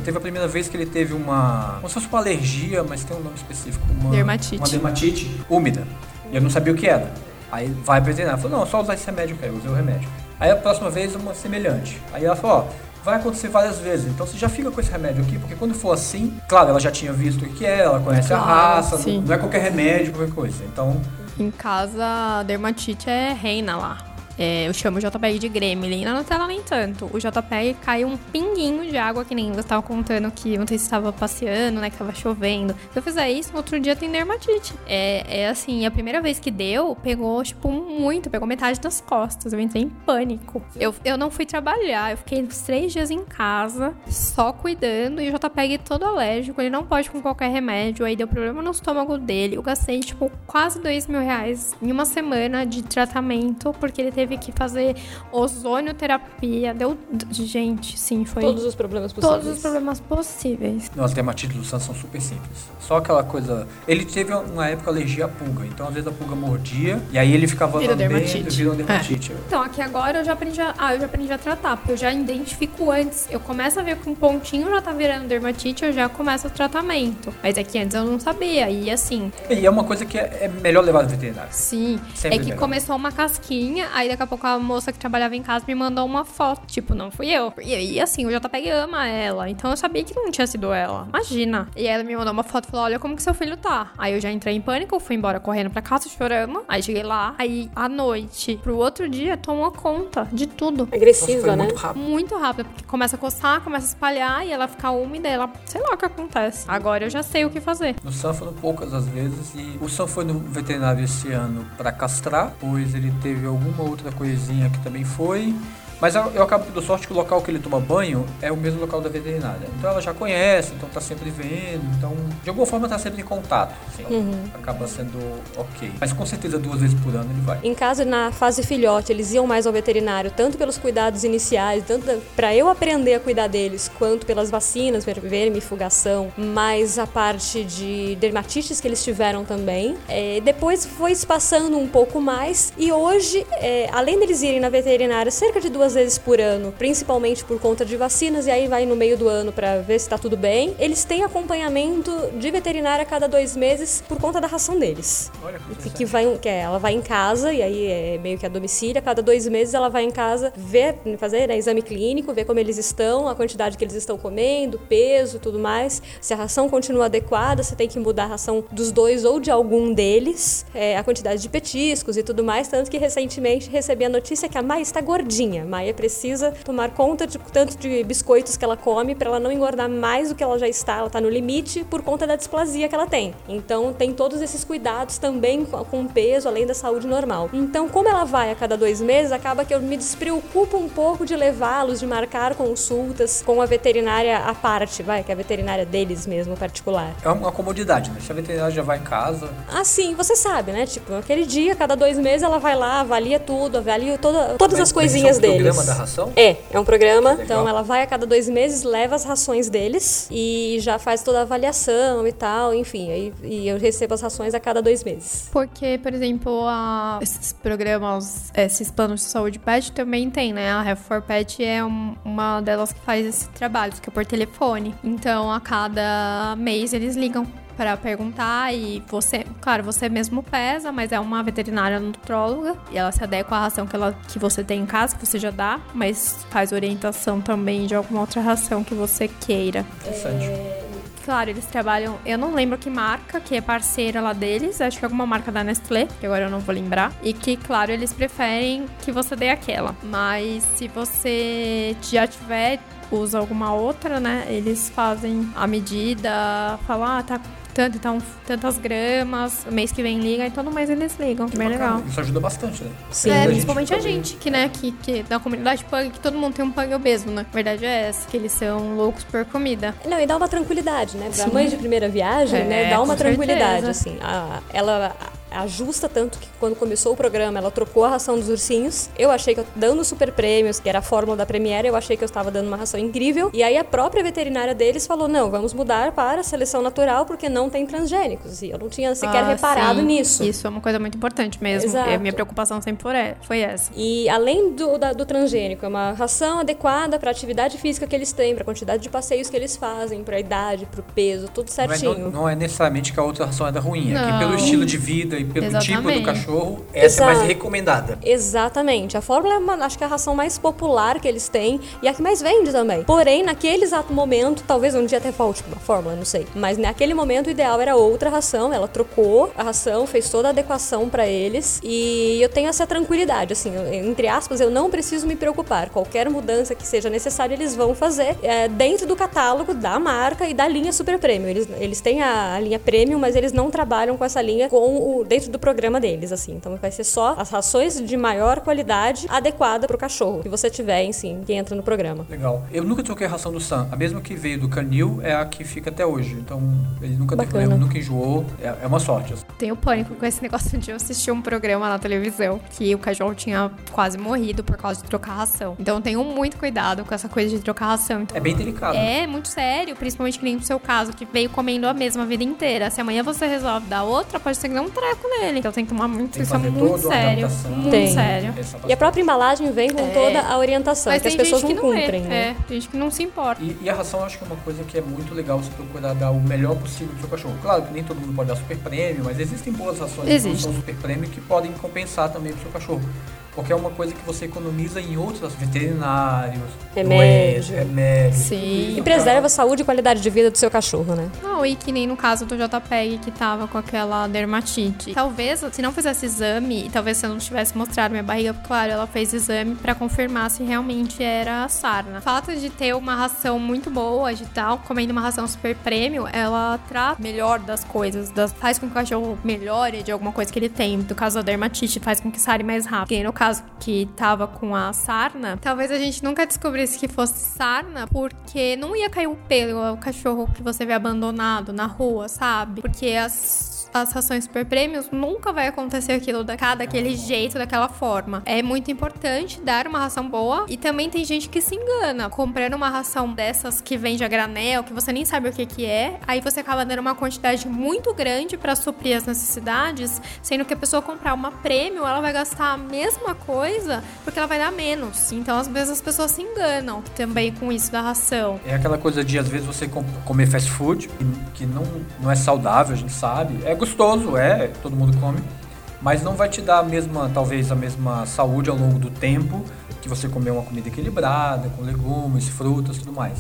teve a primeira vez que ele teve uma. Como se fosse uma alergia, mas tem um nome específico. Uma, Dermatite. Uma dermatite úmida. E eu não sabia o que era. Aí vai veterinário. Falou, não, só usar esse remédio aqui. Eu usei o remédio. Aí a próxima vez uma semelhante. Aí ela falou, ó. Vai acontecer várias vezes, então você já fica com esse remédio aqui, porque quando for assim, claro, ela já tinha visto o que é, ela conhece a Claro, raça, sim. não é qualquer remédio, qualquer coisa. Então, Em casa, a dermatite é reina lá. É, eu chamo o JPEG de gremlin. Na Nutella nem tanto. O JPEG cai um pinguinho de água, que nem você tava contando que ontem você estava passeando, né? Que tava chovendo. Se eu fizer isso, no outro dia tem dermatite. É, é assim, a primeira vez que deu, pegou, tipo, muito. Pegou metade das costas. Eu entrei em pânico. Eu, eu não fui trabalhar. Eu fiquei uns três dias em casa, só cuidando. E o JPEG todo alérgico. Ele não pode com qualquer remédio. Aí deu problema no estômago dele. Eu gastei, tipo, quase dois mil reais em uma semana de tratamento, porque ele teve que fazer ozonioterapia. Deu. Gente, sim, foi. Todos os problemas possíveis. Todos os problemas possíveis. Não, as dermatites do Sam são super simples. Só aquela coisa. Ele teve uma época alergia à pulga, então às vezes a pulga mordia e aí ele ficava Vira lambendo, dermatite. Vira uma dermatite. Então, aqui agora eu já aprendi a. Ah, eu já aprendi a tratar, porque eu já identifico antes. Eu começo a ver que um pontinho já tá virando dermatite, eu já começo o tratamento. Mas é que antes eu não sabia. E assim, E é uma coisa que é, é melhor levar no veterinário. sim. Sempre é que melhor. começou uma casquinha, aí daqui a pouco a moça que trabalhava em casa me mandou uma foto. Tipo, não fui eu. E aí, assim, o JPEG ama ela. Então eu sabia que não tinha sido ela. Imagina. E aí ela me mandou uma foto e falou: Olha como que seu filho tá. Aí eu já entrei em pânico, fui embora correndo pra casa chorando. Aí cheguei lá, aí à noite, pro outro dia, tomou conta de tudo. Nossa, Agressiva, foi né? muito rápido. Muito rápido, porque começa a coçar, começa a espalhar e ela fica úmida, ela, sei lá o que acontece. Agora eu já sei o que fazer. No Sam foram poucas as vezes e o Sam foi no veterinário esse ano pra castrar, pois ele teve alguma outra coisinha que também foi. Mas eu, eu acabo dando sorte que o local que ele toma banho é o mesmo local da veterinária. Então ela já conhece, então tá sempre vendo, então de alguma forma tá sempre em contato. Assim, Acaba sendo ok. Mas com certeza duas vezes por ano ele vai. Em caso, na fase filhote, eles iam mais ao veterinário, tanto pelos cuidados iniciais, tanto para eu aprender a cuidar deles, quanto pelas vacinas, ver- vermifugação, mais a parte de dermatites que eles tiveram também. É, depois foi se passando um pouco mais e hoje, é, além deles irem na veterinária cerca de duas vezes por ano, principalmente por conta de vacinas, e aí vai no meio do ano para ver se tá tudo bem, eles têm acompanhamento de veterinária a cada dois meses por conta da ração deles. Olha que Que, vai, que é, ela vai em casa, e aí é meio que a domicílio, a cada dois meses ela vai em casa ver, fazer né, exame clínico, ver como eles estão, a quantidade que eles estão comendo, peso tudo mais. Se a ração continua adequada, você tem que mudar a ração dos dois ou de algum deles, é, a quantidade de petiscos e tudo mais. Tanto que recentemente recebi a notícia que a Maia está gordinha. Maia precisa tomar conta de tanto de biscoitos que ela come para ela não engordar mais do que ela já está. Ela está no limite por conta da displasia que ela tem. Então tem todos esses cuidados também com o peso, além da saúde normal. Então, como ela vai a cada dois meses, acaba que eu me despreocupo um pouco de levá-los, de marcar consultas com a veterinária à parte, vai, que é a veterinária deles mesmo, particular. É uma comodidade, né? Se a veterinária já vai em casa, Assim, você sabe, né? Tipo, aquele dia, cada dois meses, ela vai lá, avalia tudo, avalia toda, todas Mas- as coisinhas deles. Programa da ração? É, é um programa. Legal. Então ela vai a cada dois meses, leva as rações deles e já faz toda a avaliação e tal, enfim. Aí, e eu recebo as rações a cada dois meses. Porque, por exemplo, a- esses programas, esses planos de saúde pet também tem, né? A Refor Pet é um- uma delas que faz esse trabalho, que é por telefone. Então, a cada mês eles ligam para perguntar e você, claro, você mesmo pesa, mas é uma veterinária nutróloga e ela se adequa à ração que, ela, que você tem em casa, que você já dá, mas faz orientação também de alguma outra ração que você queira. interessante. Claro, eles trabalham. Eu não lembro que marca, que é parceira lá deles. Acho que é alguma marca da Nestlé, que agora eu não vou lembrar. E que, claro, eles preferem que você dê aquela. Mas se você já tiver, usa alguma outra, né? Eles fazem a medida, falar, ah, tá tanto, então, tantas gramas, mês que vem liga, e todo mês eles ligam. Bem Bacana. legal. Isso ajuda bastante, né? Sim. É, principalmente a gente, que, né, que, que da comunidade pug, que todo mundo tem um pug obeso, né? A verdade é essa, que eles são loucos por comida. Não, e dá uma tranquilidade, né? Pra Sim. mãe de primeira viagem, É, né? Dá uma tranquilidade, certeza. assim. A- ela ajusta tanto que quando começou o programa, ela trocou a ração dos ursinhos. Eu achei que eu dando super prêmios, que era a fórmula da Premiere, eu achei que eu estava dando uma ração incrível. E aí a própria veterinária deles falou: "Não, vamos mudar para a seleção natural porque não tem transgênicos". E eu não tinha sequer Ah, reparado sim. nisso. Isso é uma coisa muito importante mesmo. Exato. E a minha preocupação sempre foi é- essa. E além do, da- do transgênico, é uma ração adequada para a atividade física que eles têm, para a quantidade de passeios que eles fazem, para a idade, para o peso, tudo Não é, certinho. não, não é necessariamente que a outra ração é da ruim, é que Não. pelo estilo de vida e pelo Exatamente. tipo do cachorro, essa é mais Exato. recomendada. Exatamente. A fórmula é uma, acho que é a ração mais popular que eles têm e a que mais vende também. Porém, naquele exato momento, talvez um dia até falte uma fórmula, não sei. Mas naquele momento o ideal era outra ração. Ela trocou a ração, fez toda a adequação pra eles e eu tenho essa tranquilidade, assim, eu- entre aspas, eu não preciso me preocupar. Qualquer mudança que seja necessária, eles vão fazer é, dentro do catálogo da marca e da linha Super Premium. Eles, eles têm a, a linha Premium, mas eles não trabalham com essa linha com o, dentro do programa deles, assim. Então vai ser só as rações de maior qualidade adequada pro cachorro que você tiver, enfim, que entra no programa. Legal. Eu nunca troquei a ração do Sam. A mesma que veio do Canil é a que fica até hoje. Então, ele nunca Bacana. problema, nunca enjoou. É, é uma sorte. assim. Tenho pânico com esse negócio de eu assistir um programa na televisão que o cachorro tinha quase morrido por causa de trocar ração. Então eu tenho muito cuidado com essa coisa de trocar ração. Então, É bem delicado. É muito sério, principalmente que nem no seu caso, que veio comendo a mesma a vida inteira. Se amanhã você resolve dar outra, pode ser que dê um nele. Então tem que tomar muito, Tem que isso é muito sério. adaptação. Muito Tem. sério. E a própria embalagem vem com É. toda a orientação, Mas que as tem pessoas gente não que não cumprem, é, né? é, tem gente que não se importa. E, e a ração eu acho que é uma coisa que é muito legal você procurar dar o melhor possível pro seu cachorro. Claro que nem todo mundo pode dar super prêmio, mas existem boas rações que não Existe. são super prêmio que podem compensar também pro seu cachorro. Porque é uma coisa que você economiza em outras veterinários, Remédio. remédios. Sim. tudo isso, E preserva a saúde e qualidade de vida do seu cachorro, né? Não, e que nem no caso do JPEG que tava com aquela dermatite. Talvez, se não fizesse exame, e talvez se eu não tivesse mostrado minha barriga, claro, ela fez exame pra confirmar se realmente era sarna. O fato de ter uma ração muito boa de tal, comendo uma ração super prêmio, ela trata melhor das coisas, das- faz com que o cachorro melhore de alguma coisa que ele tem. No caso da dermatite, faz com que sare mais rápido. Que no caso que tava com a sarna, talvez a gente nunca descobrisse que fosse sarna, porque não ia cair o pelo, o cachorro que você vê abandonado na rua, sabe? Porque as as rações super prêmios, nunca vai acontecer aquilo da, daquele jeito, daquela forma. É muito importante dar uma ração boa e também tem gente que se engana, comprando uma ração dessas que vende a granel, que você nem sabe o que que é, aí você acaba dando uma quantidade muito grande para suprir as necessidades, sendo que a pessoa comprar uma prêmio, ela vai gastar a mesma coisa porque ela vai dar menos. Então, às vezes as pessoas se enganam também com isso da ração. É aquela coisa de, às vezes, você com- comer fast food, que, que não, não é saudável, a gente sabe. É gostoso, é, todo mundo come. Mas não vai te dar a mesma, talvez, a mesma saúde ao longo do tempo que você comer uma comida equilibrada, com legumes, frutas tudo mais.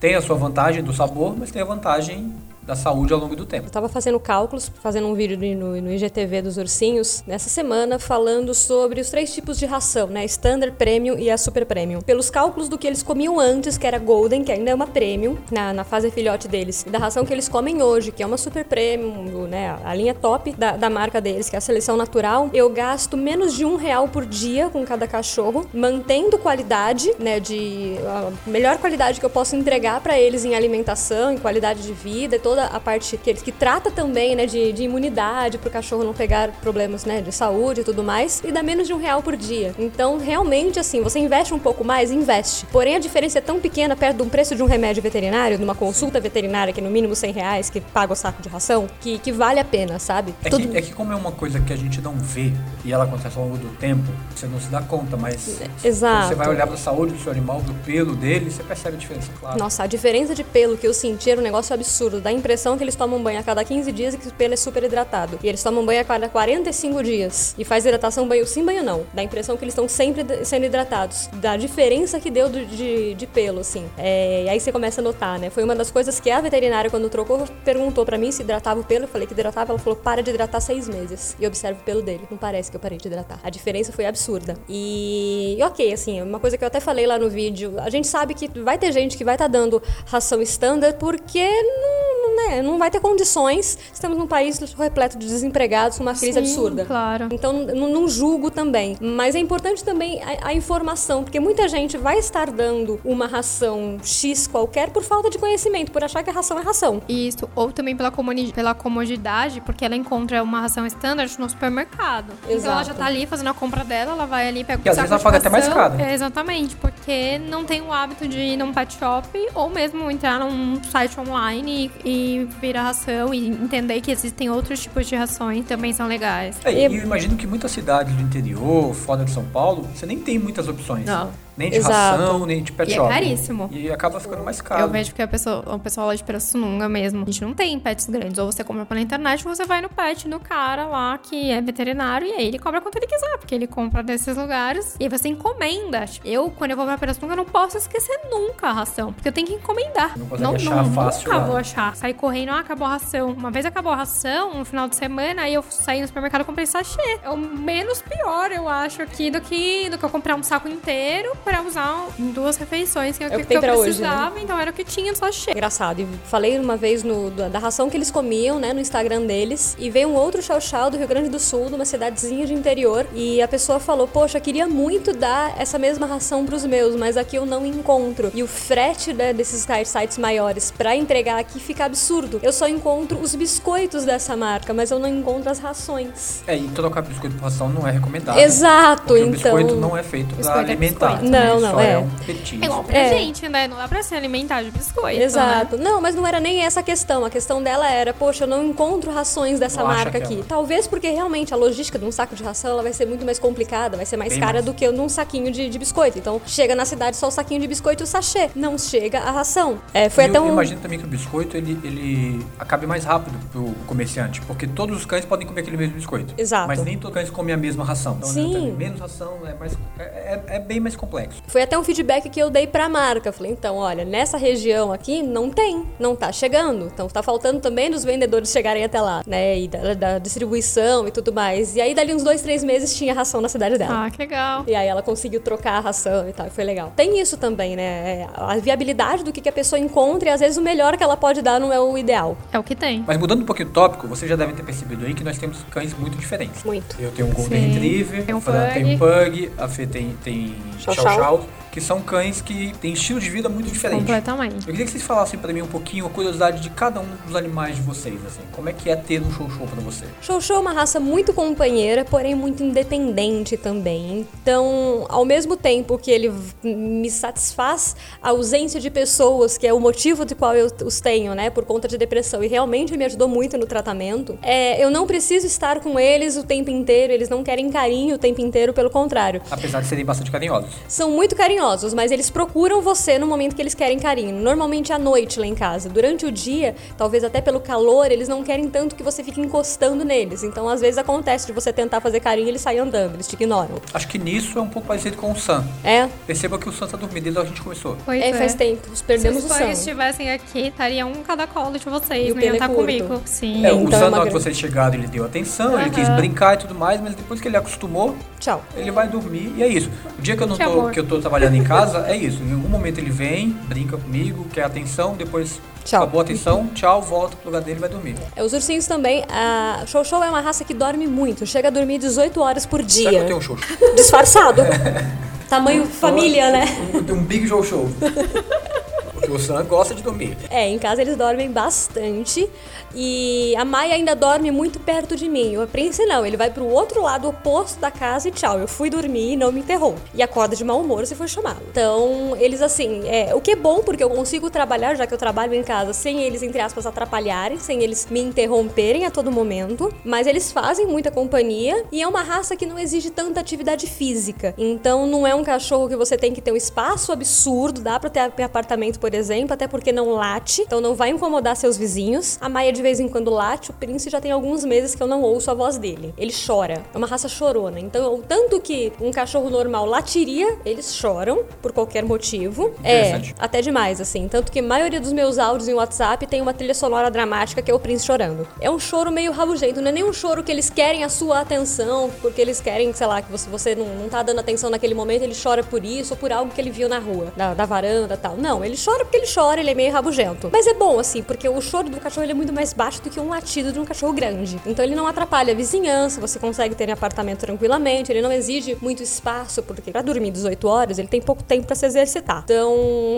Tem a sua vantagem do sabor, mas tem a vantagem da saúde ao longo do tempo. Eu tava fazendo cálculos, fazendo um vídeo no, no IGTV dos ursinhos nessa semana, falando sobre os três tipos de ração, né? Standard, Premium e a Super Premium. Pelos cálculos do que eles comiam antes, que era Golden, que ainda é uma Premium, na, na fase filhote deles, e da ração que eles comem hoje, que é uma Super Premium, né? A linha top da, da marca deles, que é a seleção natural, eu gasto menos de um real por dia com cada cachorro, mantendo qualidade, né? De a melhor qualidade que eu posso entregar para eles em alimentação, em qualidade de vida, e toda a parte que, que trata também, né, de, de imunidade para o cachorro não pegar problemas, né, de saúde e tudo mais, e dá menos de um real por dia. Então, realmente, assim, você investe um pouco mais, investe. Porém, a diferença é tão pequena perto do preço de um remédio veterinário, de uma consulta veterinária que é no mínimo 100 reais, que paga o saco de ração, que, que vale a pena, sabe? É que, é que como é uma coisa que a gente não vê e ela acontece ao longo do tempo, você não se dá conta, mas Exato. quando você vai olhar para a saúde do seu animal, do pelo dele, você percebe a diferença, claro. Nossa, a diferença de pelo que eu senti era um negócio absurdo. Dá a impressão que eles tomam banho a cada 15 dias e que o pelo é super hidratado. E eles tomam banho a cada 45 dias. E faz hidratação banho sim, banho não. Dá a impressão que eles estão sempre sendo hidratados. Da diferença que deu do- de, de pelo, assim. É, e aí você começa a notar, né? Foi uma das coisas que a veterinária, quando trocou, perguntou pra mim se hidratava o pelo. Eu falei que hidratava. Ela falou, para de hidratar seis meses. E observa o pelo dele. Não parece que eu parei de hidratar. A diferença foi absurda. E, e ok, assim, uma coisa que eu até falei lá no vídeo. A gente sabe que vai ter gente que vai estar dando ração standard porque não, não, né, não vai ter condições. Estamos num país repleto de desempregados, com uma crise Sim, absurda. claro. Então não, não julgo também. Mas é importante também a, a informação, porque muita gente vai estar dando uma ração X qualquer por falta de conhecimento, por achar que a ração é ração. Isso, ou também pela, comuni- pela comodidade, porque ela encontra uma ração standard no supermercado. Então ela Exato. já tá ali fazendo a compra dela, ela vai ali, pega E às vezes ela paga até mais caro. É, exatamente, porque não tem o hábito de ir num pet shop ou mesmo entrar num site online e, e ver a ração e entender que existem outros tipos de rações também são legais. É, e E- eu imagino que muitas cidades do interior, fora de São Paulo, você nem tem muitas opções. Não. Nem de Exato. ração, nem de pet E é shop. caríssimo. E acaba ficando mais caro. Eu vejo que a pessoa, o pessoal lá de Pirassununga mesmo, a gente não tem pets grandes. Ou você compra pela internet, ou você vai no pet no cara lá que é veterinário e aí ele cobra quanto ele quiser, porque ele compra desses lugares e aí você encomenda. Eu, quando eu vou pra Pirassununga, não posso esquecer nunca a ração, porque eu tenho que encomendar. Não consegue achar fácil Nunca lá. vou achar. Sair correndo, ah, acabou a ração. Uma vez acabou a ração, no final de semana, aí eu saí no supermercado e comprei sachê. É o menos pior, eu acho, aqui do que, do que eu comprar um saco inteiro pra usar em duas refeições, que é o É que, que eu pra hoje, né? precisava, então era o que tinha no sachê. Engraçado. E falei uma vez no, da da ração que eles comiam, né, no Instagram deles. E veio um outro chau chau do Rio Grande do Sul, de uma cidadezinha de interior. E a pessoa falou: Poxa, queria muito dar essa mesma ração pros meus, mas aqui eu não encontro. E o frete né, desses sites maiores pra entregar aqui fica absurdo. Eu só encontro os biscoitos dessa marca, mas eu não encontro as rações. É, e trocar biscoito por ração não é recomendado. Exato, Porque o então. biscoito não é feito pra Biscoito é alimentar. biscoito. Não, não, só é. um petisco. É igual pra É. gente, né? Não dá pra se alimentar de biscoito. Né? Exato. Não, mas não era nem essa a questão. A questão dela era, poxa, eu não encontro rações dessa Não marca aquela. aqui. Talvez porque realmente a logística de um saco de ração ela vai ser muito mais complicada, vai ser mais Bem cara mais. do que num saquinho de, de biscoito. Então, chega na cidade só o saquinho de biscoito e o sachê. Não chega a ração. É, foi E até eu um. imagino também que o biscoito ele, ele acabe mais rápido pro comerciante, porque todos os cães podem comer aquele mesmo biscoito. Exato. Mas nem todos os cães comem a mesma ração. Então, Sim. né, menos ração é, mais, é, é- é bem mais complexo. Foi até um feedback que eu dei pra marca. Falei, então, olha, nessa região aqui não tem, não tá chegando. Então tá faltando também dos vendedores chegarem até lá, né? E da, da distribuição e tudo mais. E aí, dali uns dois, três meses, tinha ração na cidade dela. Ah, que legal. E aí ela conseguiu trocar a ração e tal, e foi legal. Tem isso também, né? É, A viabilidade do que que a pessoa encontra e às vezes o melhor que ela pode dar não é o ideal. É o que tem. Mas mudando um pouquinho o tópico, vocês já devem ter percebido aí que nós temos cães muito diferentes. Muito. Eu tenho um Golden Sim. Retriever, Tem um tem um Pug, a Fê tem, tem Chow Chow Chow. Chow, que são cães que têm estilo de vida muito diferente. Completamente. Eu queria que vocês falassem pra mim um pouquinho a curiosidade de cada um dos animais de vocês, assim. Como é que é ter um show show pra você? Show Show é uma raça muito companheira, porém muito independente também. Então, ao mesmo tempo que ele me satisfaz a ausência de pessoas, que é o motivo de qual eu os tenho, né, por conta de depressão, e realmente me ajudou muito no tratamento, é, eu não preciso estar com eles o tempo inteiro, eles não querem carinho o tempo inteiro, pelo contrário. Apesar de serem bastante carinhosos. São muito carinhosos, mas eles procuram você no momento que eles querem carinho. Normalmente à noite lá em casa. Durante o dia, talvez até pelo calor, eles não querem tanto que você fique encostando neles. Então, às vezes acontece de você tentar fazer carinho e eles saem andando, eles te ignoram. Acho que nisso é um pouco parecido com o Sam. É, Perceba que o Sam tá dormindo desde a que gente começou. Pois é, faz tempo. Perdemos Se o os Sam. pais estivessem aqui, estaria um cada colo de vocês, E o não ia pelo é estar curto. comigo. Sim. É, Então o é Sam, uma na hora que grande- vocês chegaram, ele deu atenção, ele quis brincar e tudo mais, mas depois que ele acostumou, Tchau. ele vai dormir e é isso. O dia que eu não Que tô, amor. que eu tô trabalhando em casa, é isso. Em algum momento ele vem, brinca comigo, quer atenção, depois Tchau. acabou a atenção, tchau, volta pro lugar dele e vai dormir. É, os ursinhos também. A Show Show é uma raça que dorme muito. Chega a dormir 18 horas por Será que dia. eu tenho um show? Disfarçado. Tamanho família, né? Um, um big show show. Porque o Sam gosta de dormir. É, em casa eles dormem bastante. E a Maia ainda dorme muito perto de mim. O Prince não, ele vai pro outro lado oposto da casa e tchau. Eu fui dormir e não me interrompe. E acorda de mau humor se for chamado. Então, eles assim, é, o que é bom porque eu consigo trabalhar, já que eu trabalho em casa, sem eles, entre aspas, atrapalharem, sem eles me interromperem a todo momento. Mas eles fazem muita companhia e é uma raça que não exige tanta atividade física. Então, não é um cachorro que você tem que ter um espaço absurdo, dá pra ter apartamento, por exemplo, até porque não late, então não vai incomodar seus vizinhos. A Maia de vez em quando late, o Prince já tem alguns meses que eu não ouço a voz dele. Ele chora, é uma raça chorona. Então, o tanto que um cachorro normal latiria, eles choram por qualquer motivo. É, até demais, assim. Tanto que a maioria dos meus áudios em WhatsApp tem uma trilha sonora dramática que é o Prince chorando. É um choro meio rabugento, não é nem um choro que eles querem a sua atenção, porque eles querem, sei lá, que você, você não, não tá dando atenção naquele momento, ele chora por isso ou por algo que ele viu na rua, da, da varanda e tal. Não, ele chora porque ele chora, ele é meio rabugento. Mas é bom, assim, porque o choro do cachorro ele é muito mais baixo do que um latido de um cachorro grande. Então ele não atrapalha a vizinhança, você consegue ter apartamento tranquilamente, ele não exige muito espaço, porque pra dormir 18 horas ele tem pouco tempo pra se exercitar. Então,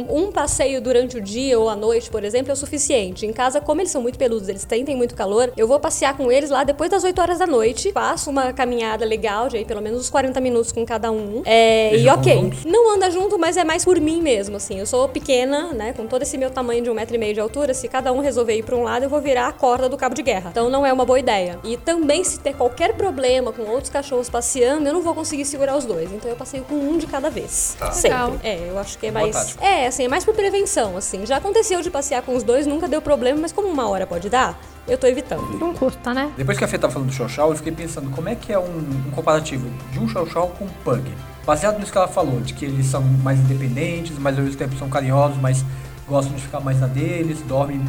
um passeio durante o dia ou à noite, por exemplo, é o suficiente. Em casa, como eles são muito peludos, eles têm, muito calor, eu vou passear com eles lá depois das 8 horas da noite, faço uma caminhada legal, de aí pelo menos uns 40 minutos com cada um. É, e ok. Não anda junto, mas é mais por mim mesmo, assim. Eu sou pequena, né? Com todo esse meu tamanho de um metro e meio de altura, se cada um resolver ir pra um lado, eu vou virar a corda do cabo de guerra. Então não é uma boa ideia. E também, se ter qualquer problema com outros cachorros passeando, eu não vou conseguir segurar os dois. Então eu passeio com um de cada vez. Tá. Sempre. Legal. É, eu acho que é mais. tática. É, assim, é mais por prevenção, assim. Já aconteceu de passear com os dois, nunca deu problema, mas como uma hora pode dar, eu tô evitando. Não custa, né? Depois que a Fê tava falando do Chow Chow, eu fiquei pensando como é que é um, um comparativo de um Chow Chow com um Pug. Baseado nisso que ela falou, de que eles são mais independentes, mas ao mesmo tempo são carinhosos, mas gostam de ficar mais na deles, dormem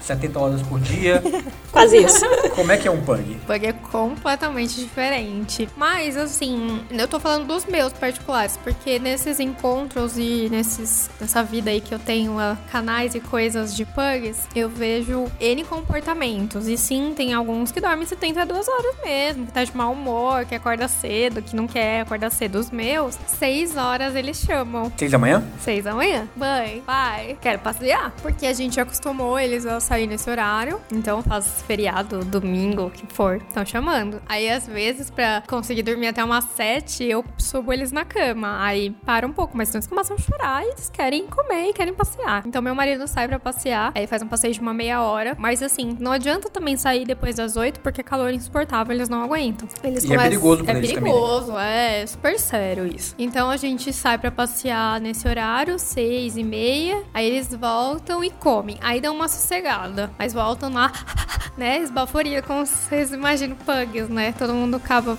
70 horas por dia. Quase isso. como é que é um Pug? Bug é completamente diferente. Mas, assim, eu tô falando dos meus particulares, porque nesses encontros e nesses, nessa vida aí que eu tenho, ah, canais e coisas de pugs, eu vejo N comportamentos. E sim, tem alguns que dormem 72 horas mesmo, que tá de mau humor, que acorda cedo, que não quer acordar cedo. Os meus, 6 horas eles chamam. Seis da manhã? Seis da manhã. Mãe, pai, quero passear. Porque a gente acostumou eles a sair nesse horário. Então faz feriado, domingo, o que for. Estão chamando. Aí, às vezes, pra conseguir dormir até umas sete, eu subo eles na cama. Aí para um pouco, mas senão eles começam a chorar e eles querem comer e querem passear. Então meu marido sai pra passear. Aí faz um passeio de uma meia hora. Mas assim, não adianta também sair depois das oito, porque calor insuportável, eles não aguentam. Eles E é perigoso pra é eles também, né? perigoso, é super sério isso. Então a gente sai pra passear nesse horário, seis e meia. Aí eles voltam e comem. Aí dão uma sossegada. Mas voltam lá, né? Esbaforia, como vocês imaginam pugs, né? Todo mundo acaba,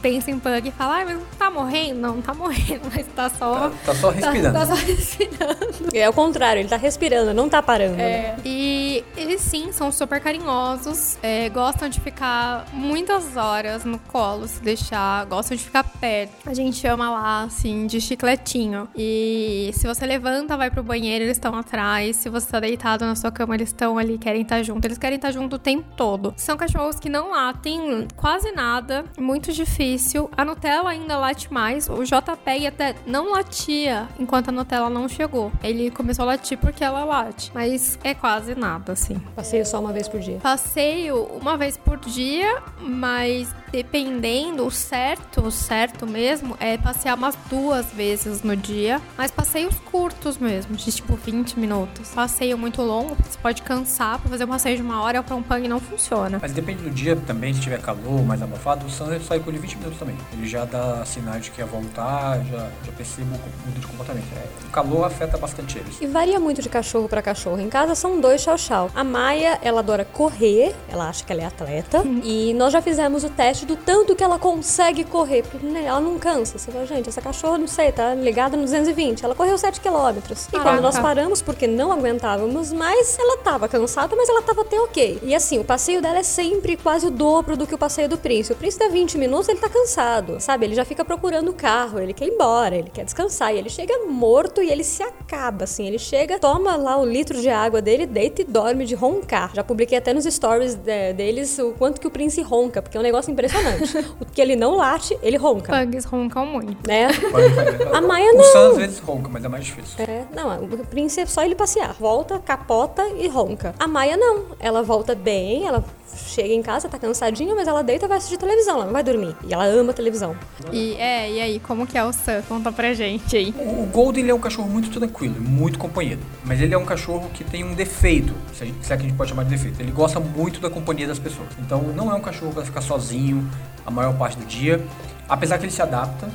pensa em pug e fala, ai, mas não tá morrendo? Não, não tá morrendo, mas tá só. Tá, tá só respirando. Tá, tá só respirando. É o contrário, ele tá respirando, não tá parando. né? É. E eles sim são super carinhosos, é, gostam de ficar muitas horas no colo, se deixar, gostam de ficar perto. A gente chama lá, assim, de chicletinho. E se você levanta, vai pro banheiro, eles estão atrás. Se você tá deitado na sua cama, eles estão ali, querem estar junto. Eles querem estar junto o tempo todo. São cachorros que não latem quase nada, muito difícil. A Nutella ainda late mais. O JPEG até não latia enquanto a Nutella não chegou. Ele começou a latir porque ela late, mas é quase nada, assim. Passeio só uma vez por dia. Passeio uma vez por dia, mas dependendo, o certo, o certo mesmo, é passear umas duas vezes no dia, mas passeios curtos mesmo, de tipo 20 minutos. Passeio muito longo, você pode cansar pra fazer um passeio de uma hora pra um pang não funciona. Mas depende do dia também, se tiver calor, mais abafado, o Sam sai com ele 20 minutos também. Ele já dá sinais de que ia voltar, já, já percebo o muda de comportamento. É, o calor afeta bastante eles. E varia muito de cachorro pra cachorro. Em casa são dois chau-chau. A Maia, ela adora correr, ela acha que ela é atleta. E nós já fizemos o teste do tanto que ela consegue correr. Porque né, ela não cansa. Você fala, gente, essa cachorra, não sei, tá ligada no 220. Ela correu 7 quilômetros. E quando nós paramos, porque não aguentávamos mais, ela tava cansada, mas ela tava até ok. E assim, o passeio dela é sempre quase o dobro do que o passeio do Prince. O Prince dá 20 minutos, ele tá cansado, sabe? Ele já fica procurando o carro, ele quer ir embora, ele quer descansar. E ele chega morto e ele se acaba, assim. Ele chega, toma lá o litro de água dele, deita e dorme de roncar. Já publiquei até nos stories de- deles o quanto que o Prince ronca, porque é um negócio impressionante. o que ele não late, ele ronca, Pugs roncam muito. né? A Maia O não. Sam às vezes ronca, mas é mais difícil. É, não, o Prince é só ele passear. Volta, capota e ronca. A Maia não. Ela volta bem, ela chega em casa, tá cansadinha, mas ela deita e vai assistir televisão, ela não vai dormir. E ela ama televisão. E é, e aí, como que é o Sam? Conta pra gente aí. O o Golden ele é um cachorro muito tranquilo, muito companheiro. Mas ele é um cachorro que tem um defeito, se, a gente, se é que a gente pode chamar de defeito. Ele gosta muito da companhia das pessoas. Então não é um cachorro para ficar sozinho a maior parte do dia. Apesar que ele se adapta,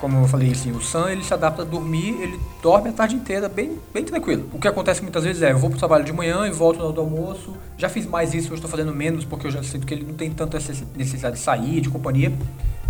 como eu falei assim, o Sam ele se adapta a dormir, ele dorme a tarde inteira bem, bem tranquilo. O que acontece muitas vezes é, eu vou pro trabalho de manhã e volto na hora do almoço. Já fiz mais isso, hoje estou fazendo menos porque eu já sinto que ele não tem tanta necessidade de sair, de companhia.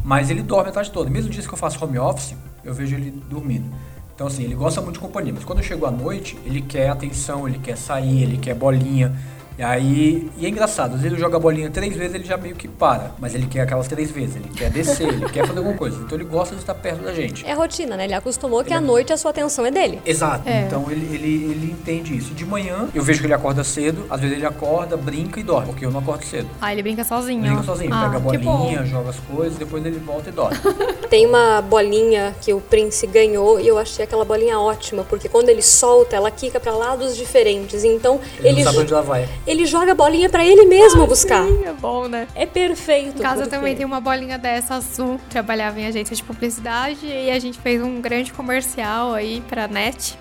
Mas ele dorme a tarde toda. Mesmo dias que eu faço home office, eu vejo ele dormindo. Então assim, ele gosta muito de companhia, mas quando eu chego à noite, ele quer atenção, ele quer sair, ele quer bolinha. E aí, e é engraçado, às vezes ele joga a bolinha três vezes, ele já meio que para, mas ele quer aquelas três vezes, ele quer descer, ele quer fazer alguma coisa. Então ele gosta de estar perto da gente. É rotina, né? Ele acostumou que Ele à é- noite a sua atenção é dele. Exato. É. Então ele, ele, ele entende isso. De manhã, eu vejo que ele acorda cedo, às vezes ele acorda, brinca e dorme, porque eu não acordo cedo. Ah, ele brinca sozinho. Brinca sozinho, ah, pega a que bolinha, joga as coisas, depois ele volta e dorme. Tem uma bolinha que o Prince ganhou e eu achei aquela bolinha ótima, porque quando ele solta, ela quica pra lados diferentes. Então Ele, ele, não sabe onde ela vai. Ele joga a bolinha pra ele mesmo buscar. Sim, é bom, né? É perfeito. Em casa porque- também tem uma bolinha dessa azul. Trabalhava em agência de publicidade e a gente fez um grande comercial aí pra net.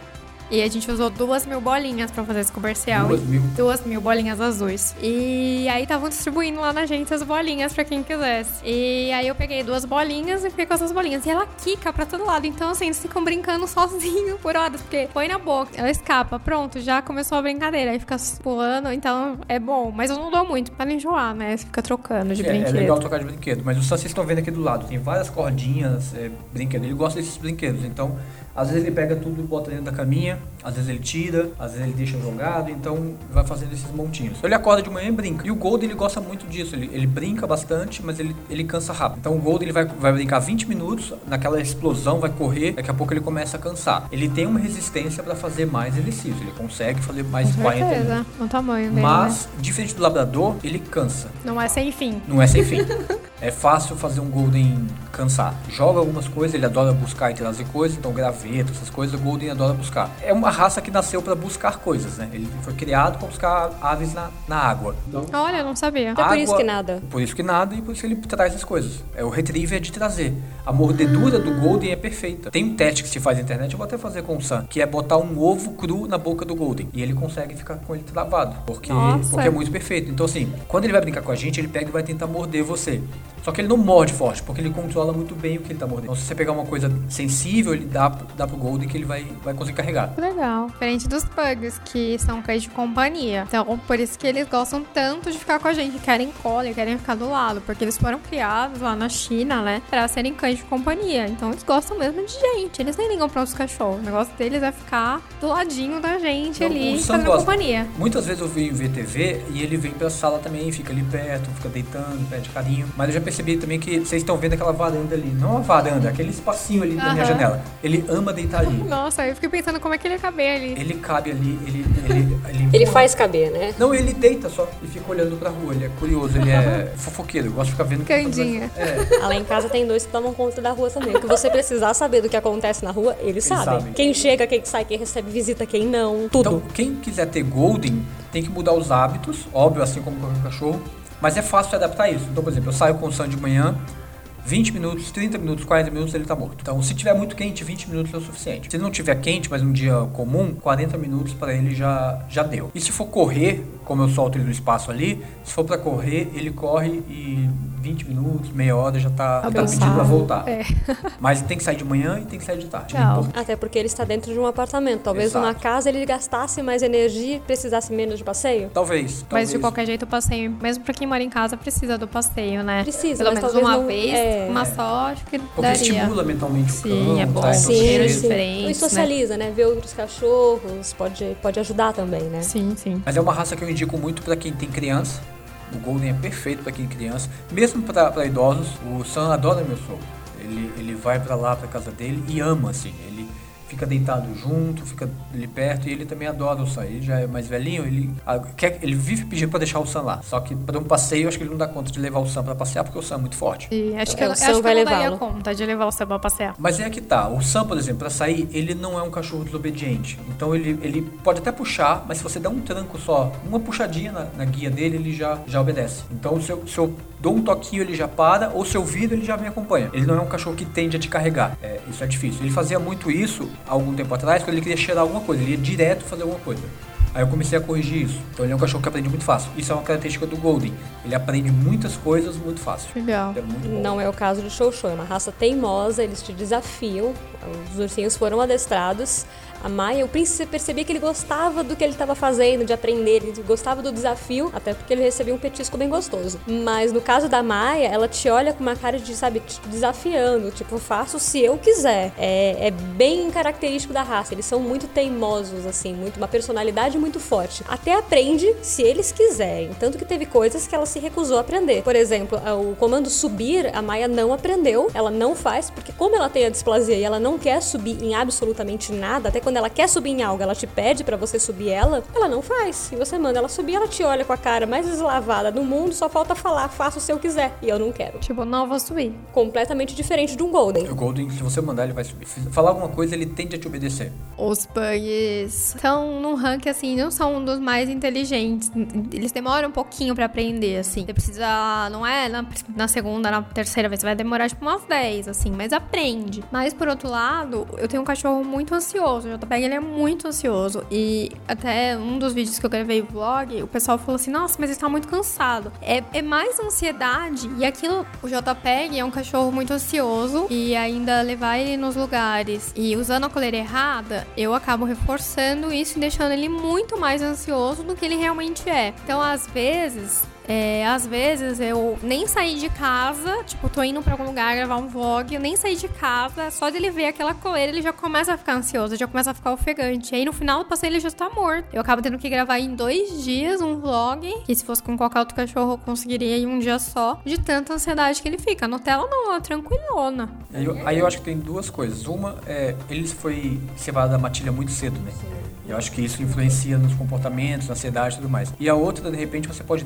E a gente usou duas mil bolinhas pra fazer esse comercial. Duas mil? Duas mil bolinhas azuis. E aí estavam distribuindo lá na gente as bolinhas pra quem quisesse. E aí eu peguei duas bolinhas e fiquei com essas bolinhas. E ela quica pra todo lado. Então, assim, eles ficam brincando sozinho por horas. Porque põe na boca, ela escapa. Pronto, já começou a brincadeira. Aí fica pulando. Então é bom. Mas eu não dou muito pra não enjoar, né? Você fica trocando de É, é brinquedo. legal trocar de brinquedo, mas vocês estão vendo aqui do lado, tem várias cordinhas, é, brinquedos. Ele gosta desses brinquedos, então às vezes ele pega tudo e bota dentro da caminha, às vezes ele tira, às vezes ele deixa jogado, então vai fazendo esses montinhos. Ele acorda de manhã e brinca. E o Gold ele gosta muito disso, ele, ele brinca bastante, mas ele, ele cansa rápido. Então o Gold ele vai, vai brincar 20 minutos, naquela explosão vai correr, daqui a pouco ele começa a cansar. Ele tem uma resistência para fazer mais exercício, ele consegue fazer mais Com 40 minutos. certeza. O tamanho dele. né? Mas, diferente do labrador, ele cansa. Não é sem fim. Não é sem fim. É fácil fazer um Golden cansar. Joga algumas coisas, ele adora buscar e trazer coisas, então graveto, essas coisas, o Golden adora buscar. É uma raça que nasceu para buscar coisas, né? Ele foi criado para buscar aves na, na água. Então, Olha, eu não sabia. É por isso que nada. Por isso que nada e por isso que ele traz as coisas. É o retriever de trazer. A mordedura do Golden é perfeita. Tem um teste que se faz na internet, eu vou até fazer com o Sam, que é botar um ovo cru na boca do Golden. E ele consegue ficar com ele travado. Porque, Nossa. porque é muito perfeito. Então, assim, quando ele vai brincar com a gente, ele pega e vai tentar morder você. Só que ele não morde forte, porque ele controla muito bem o que ele tá mordendo. Então, se você pegar uma coisa sensível, ele dá, dá pro Golden que ele vai, vai conseguir carregar. Legal. Diferente dos pugs, que são cães de companhia. Então, por isso que eles gostam tanto de ficar com a gente. Querem cola, querem ficar do lado. Porque eles foram criados lá na China, né? Pra serem cães de companhia. Então, eles gostam mesmo de gente. Eles nem ligam pra outros cachorros. O negócio deles é ficar do ladinho da gente Então, ali, fazendo gosta. companhia. Muitas vezes eu venho ver TV e ele vem pra sala também, fica ali perto, fica deitando, pede carinho. Mas eu já percebi também que vocês estão vendo aquela varanda ali. Não a varanda, aquele espacinho ali da minha janela. Ele ama deitar ali. Nossa, eu fiquei pensando como é que ele ia caber ali. Ele cabe ali, ele. Ele, ele, Ele faz caber, né? Não, ele deita só e fica olhando pra rua. Ele é curioso, ele é fofoqueiro. Gosta de ficar vendo. o que tá Candinha. fazendo. É. Lá em casa tem dois que tomam conta da rua também. O que você precisar saber do que acontece na rua, eles, sabem. sabem. Quem chega, quem sai, quem recebe visita, quem não, tudo. Então, quem quiser ter Golden tem que mudar os hábitos, óbvio, assim como qualquer cachorro, mas é fácil adaptar isso. Então, por exemplo, eu saio com o Sam de manhã, 20 minutos, 30 minutos, 40 minutos ele tá morto. Então, se tiver muito quente, 20 minutos é o suficiente. Se não tiver quente, mas um dia comum, 40 minutos para ele já, já deu. E se for correr, como eu solto ele no espaço ali, se for para correr, ele corre e 20 minutos, meia hora já tá, já tá Cansado. pedindo pra voltar. É. mas tem que sair de manhã e tem que sair de tarde. Então, Até porque ele está dentro de um apartamento. Talvez Exato. numa casa ele gastasse mais energia e precisasse menos de passeio. talvez, Mas de talvez. qualquer jeito o passeio, mesmo pra quem mora em casa, precisa do passeio, né? Precisa, Pelo mas menos talvez uma não- vez, é. Uma só, acho que Porque daria. estimula mentalmente o Sim, cão, é bom. tá? Sim, cheiros sim. diferentes, E socializa, né? Ver outros cachorros pode, pode ajudar também, né? Sim, sim. Mas é uma raça que eu indico muito pra quem tem criança. O Golden é perfeito pra quem tem criança, mesmo pra pra idosos. O Sam adora meu sogro. Ele, ele vai pra lá, pra casa dele e ama, assim. Ele fica deitado junto, fica ali perto e ele também adora o Sam. Ele já é mais velhinho, ele, quer, ele vive pedindo pra deixar o Sam lá. Só que pra um passeio, eu acho que ele não dá conta de levar o Sam pra passear porque o Sam é muito forte. E acho que, É, eu, o acho Sam que vai eu não daria levá-lo. conta de levar o Sam pra passear. Mas é que tá, o Sam, por exemplo, pra sair, ele não é um cachorro desobediente. Então ele, ele pode até puxar, mas se você der um tranco só, uma puxadinha na, na guia dele, ele já, já obedece. Então se eu, se eu dou um toquinho, ele já para, ou se eu viro, ele já me acompanha. Ele não é um cachorro que tende a te carregar. É, isso é difícil. Ele fazia muito isso há algum tempo atrás, quando ele queria cheirar alguma coisa, ele ia direto fazer alguma coisa. Aí eu comecei a corrigir isso. Então ele é um cachorro que aprende muito fácil. Isso é uma característica do Golden. Ele aprende muitas coisas muito fácil. Legal. É muito. Não é o caso do Show Show, é uma raça teimosa, eles te desafiam. Os ursinhos foram adestrados. A Maia, eu perce- percebi que ele gostava do que ele estava fazendo, de aprender, ele gostava do desafio, até porque ele recebia um petisco bem gostoso. Mas no caso da Maia, ela te olha com uma cara de, sabe, te desafiando, tipo, faço se eu quiser. É, é bem característico da raça, eles são muito teimosos, assim, muito uma personalidade muito forte. Até aprende se eles quiserem, tanto que teve coisas que ela se recusou a aprender. Por exemplo, o comando subir, a Maia não aprendeu, ela não faz, porque como ela tem a displasia e ela não quer subir em absolutamente nada, até quando ela quer subir em algo, ela te pede pra você subir ela, ela não faz. Se você manda ela subir, ela te olha com a cara mais deslavada do mundo, só falta falar, faço se eu quiser, e eu não quero. Tipo, não vou subir. Completamente diferente de um Golden. O Golden, se você mandar, ele vai subir. Se falar alguma coisa, ele tende a te obedecer. Os bugs estão num ranking, assim, não são um dos mais inteligentes. Eles demoram um pouquinho pra aprender, assim. Você precisa, não é na, na segunda, na terceira vez, vai demorar tipo umas 10, assim, mas aprende. Mas por outro lado, eu tenho um cachorro muito ansioso. JPEG ele é muito ansioso. E até um dos vídeos que eu gravei vlog, o pessoal falou assim: nossa, mas ele tá muito cansado. É, é mais ansiedade. E aquilo, o JPEG é um cachorro muito ansioso. E ainda levar ele nos lugares e usando a coleira errada, eu acabo reforçando isso e deixando ele muito mais ansioso do que ele realmente é. Então, às vezes, é, às vezes eu nem saí de casa, tipo, tô indo pra algum lugar gravar um vlog, eu nem saí de casa, só de ele ver aquela coleira ele já começa a ficar ansioso, já começa a ficar ofegante. Aí no final do passeio ele já tá morto. Eu acabo tendo que gravar em dois dias um vlog, que se fosse com qualquer outro cachorro eu conseguiria em um dia só, de tanta ansiedade que ele fica. A Nutella não, ela é tranquilona. Aí eu, aí eu acho que tem duas coisas. Uma é, ele foi cevado da matilha muito cedo, né? Eu acho que isso influencia nos comportamentos, na ansiedade e tudo mais. E a outra, de repente, você pode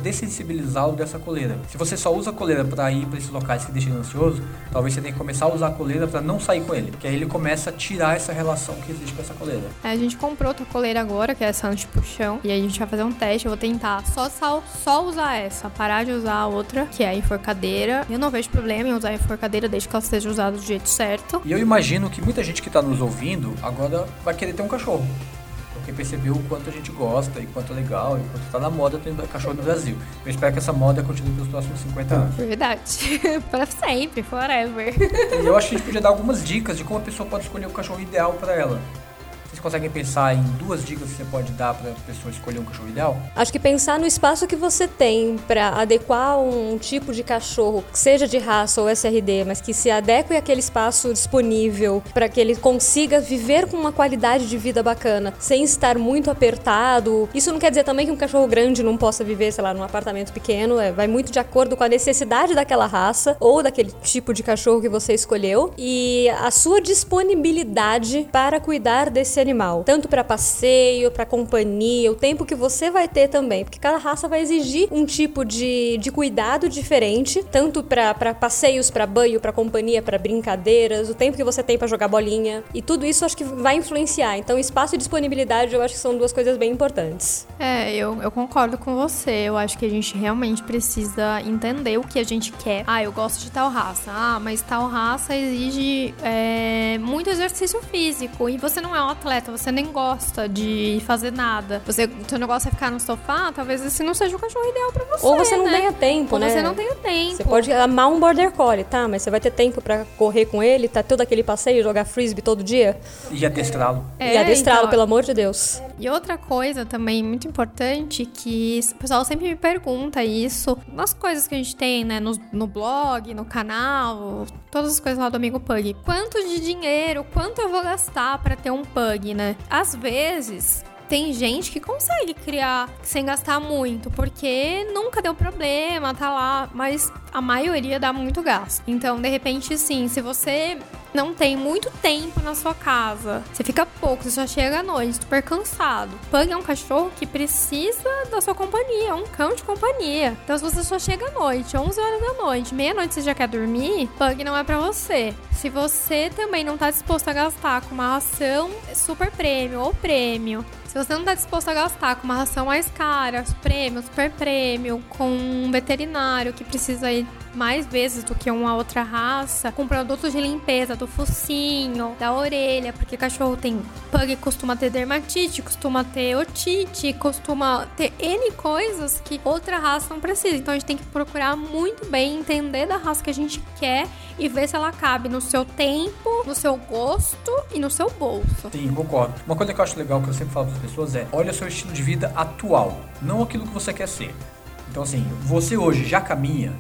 dessensibilizá-lo dessa coleira. Se você só usa a coleira para ir para esses locais que deixam ele ansioso, talvez você tenha que começar a usar a coleira para não sair com ele. Porque aí ele começa a tirar essa relação que existe com essa coleira. É, a gente comprou outra coleira agora, que é essa anti-puxão. E a gente vai fazer um teste. Eu vou tentar só, só, só usar essa, parar de usar a outra, que é a enforcadeira. Eu não vejo problema em usar a enforcadeira desde que ela seja usada do jeito certo. E eu imagino que muita gente que está nos ouvindo agora vai querer ter um cachorro porque percebeu o quanto a gente gosta e quanto é legal e quanto tá na moda ter cachorro no Brasil. Eu espero que essa moda continue pelos próximos 50 anos. Verdade. para sempre, forever. E eu acho que a gente podia dar algumas dicas de como a pessoa pode escolher o cachorro ideal para ela conseguem pensar em duas dicas que você pode dar para a pessoa escolher um cachorro ideal? Acho que pensar no espaço que você tem para adequar um tipo de cachorro, seja de raça ou SRD, mas que se adeque àquele espaço disponível para que ele consiga viver com uma qualidade de vida bacana, sem estar muito apertado. Isso não quer dizer também que um cachorro grande não possa viver, sei lá, num apartamento pequeno, é, vai muito de acordo com a necessidade daquela raça ou daquele tipo de cachorro que você escolheu e a sua disponibilidade para cuidar desse animal tanto para passeio, para companhia, o tempo que você vai ter também, porque cada raça vai exigir um tipo de, de cuidado diferente, tanto para passeios, para banho, para companhia, para brincadeiras, o tempo que você tem para jogar bolinha, e tudo isso acho que vai influenciar. Então, espaço e disponibilidade eu acho que são duas coisas bem importantes. É, eu, eu concordo com você. Eu acho que a gente realmente precisa entender o que a gente quer. Ah, eu gosto de tal raça. Ah, mas tal raça exige é, muito exercício físico e você não é um atleta você nem gosta de fazer nada, você, seu negócio é ficar no sofá, talvez esse não seja o cachorro ideal pra você. Ou você não né? tenha tempo, Ou né? você não tenha tempo. Você pode amar um border collie, tá? Mas você vai ter tempo para correr com ele, tá todo aquele passeio, jogar frisbee todo dia? E adestrá-lo. É, e adestrá-lo, então, pelo amor de Deus. E outra coisa também muito importante que o pessoal sempre me pergunta isso nas coisas que a gente tem, né? No, no blog, no canal, todas as coisas lá do Amigo Pug. Quanto de dinheiro, quanto eu vou gastar para ter um pug, né? Às vezes, tem gente que consegue criar sem gastar muito, porque nunca deu problema, tá lá, mas a maioria dá muito gasto. Então, de repente, sim, se você não tem muito tempo na sua casa, você fica pouco, você só chega à noite, super cansado. Pug é um cachorro que precisa da sua companhia, é um cão de companhia. Então, se você só chega à noite, 11 horas da noite, meia-noite você já quer dormir, Pug não é para você. Se você também não tá disposto a gastar com uma ração super prêmio ou prêmio, se você não está disposto a gastar com uma ração mais cara, prêmio, super prêmio, com um veterinário que precisa ir mais vezes do que uma outra raça, com produtos de limpeza do focinho, da orelha, porque cachorro tem pug costuma ter dermatite, costuma ter otite, costuma ter N coisas que outra raça não precisa. Então a gente tem que procurar muito bem entender da raça que a gente quer e ver se ela cabe no seu tempo, no seu gosto e no seu bolso. Sim, concordo. Uma coisa que eu acho legal que eu sempre falo para as pessoas é: olha o seu estilo de vida atual, não aquilo que você quer ser. Então, assim, você hoje já caminha,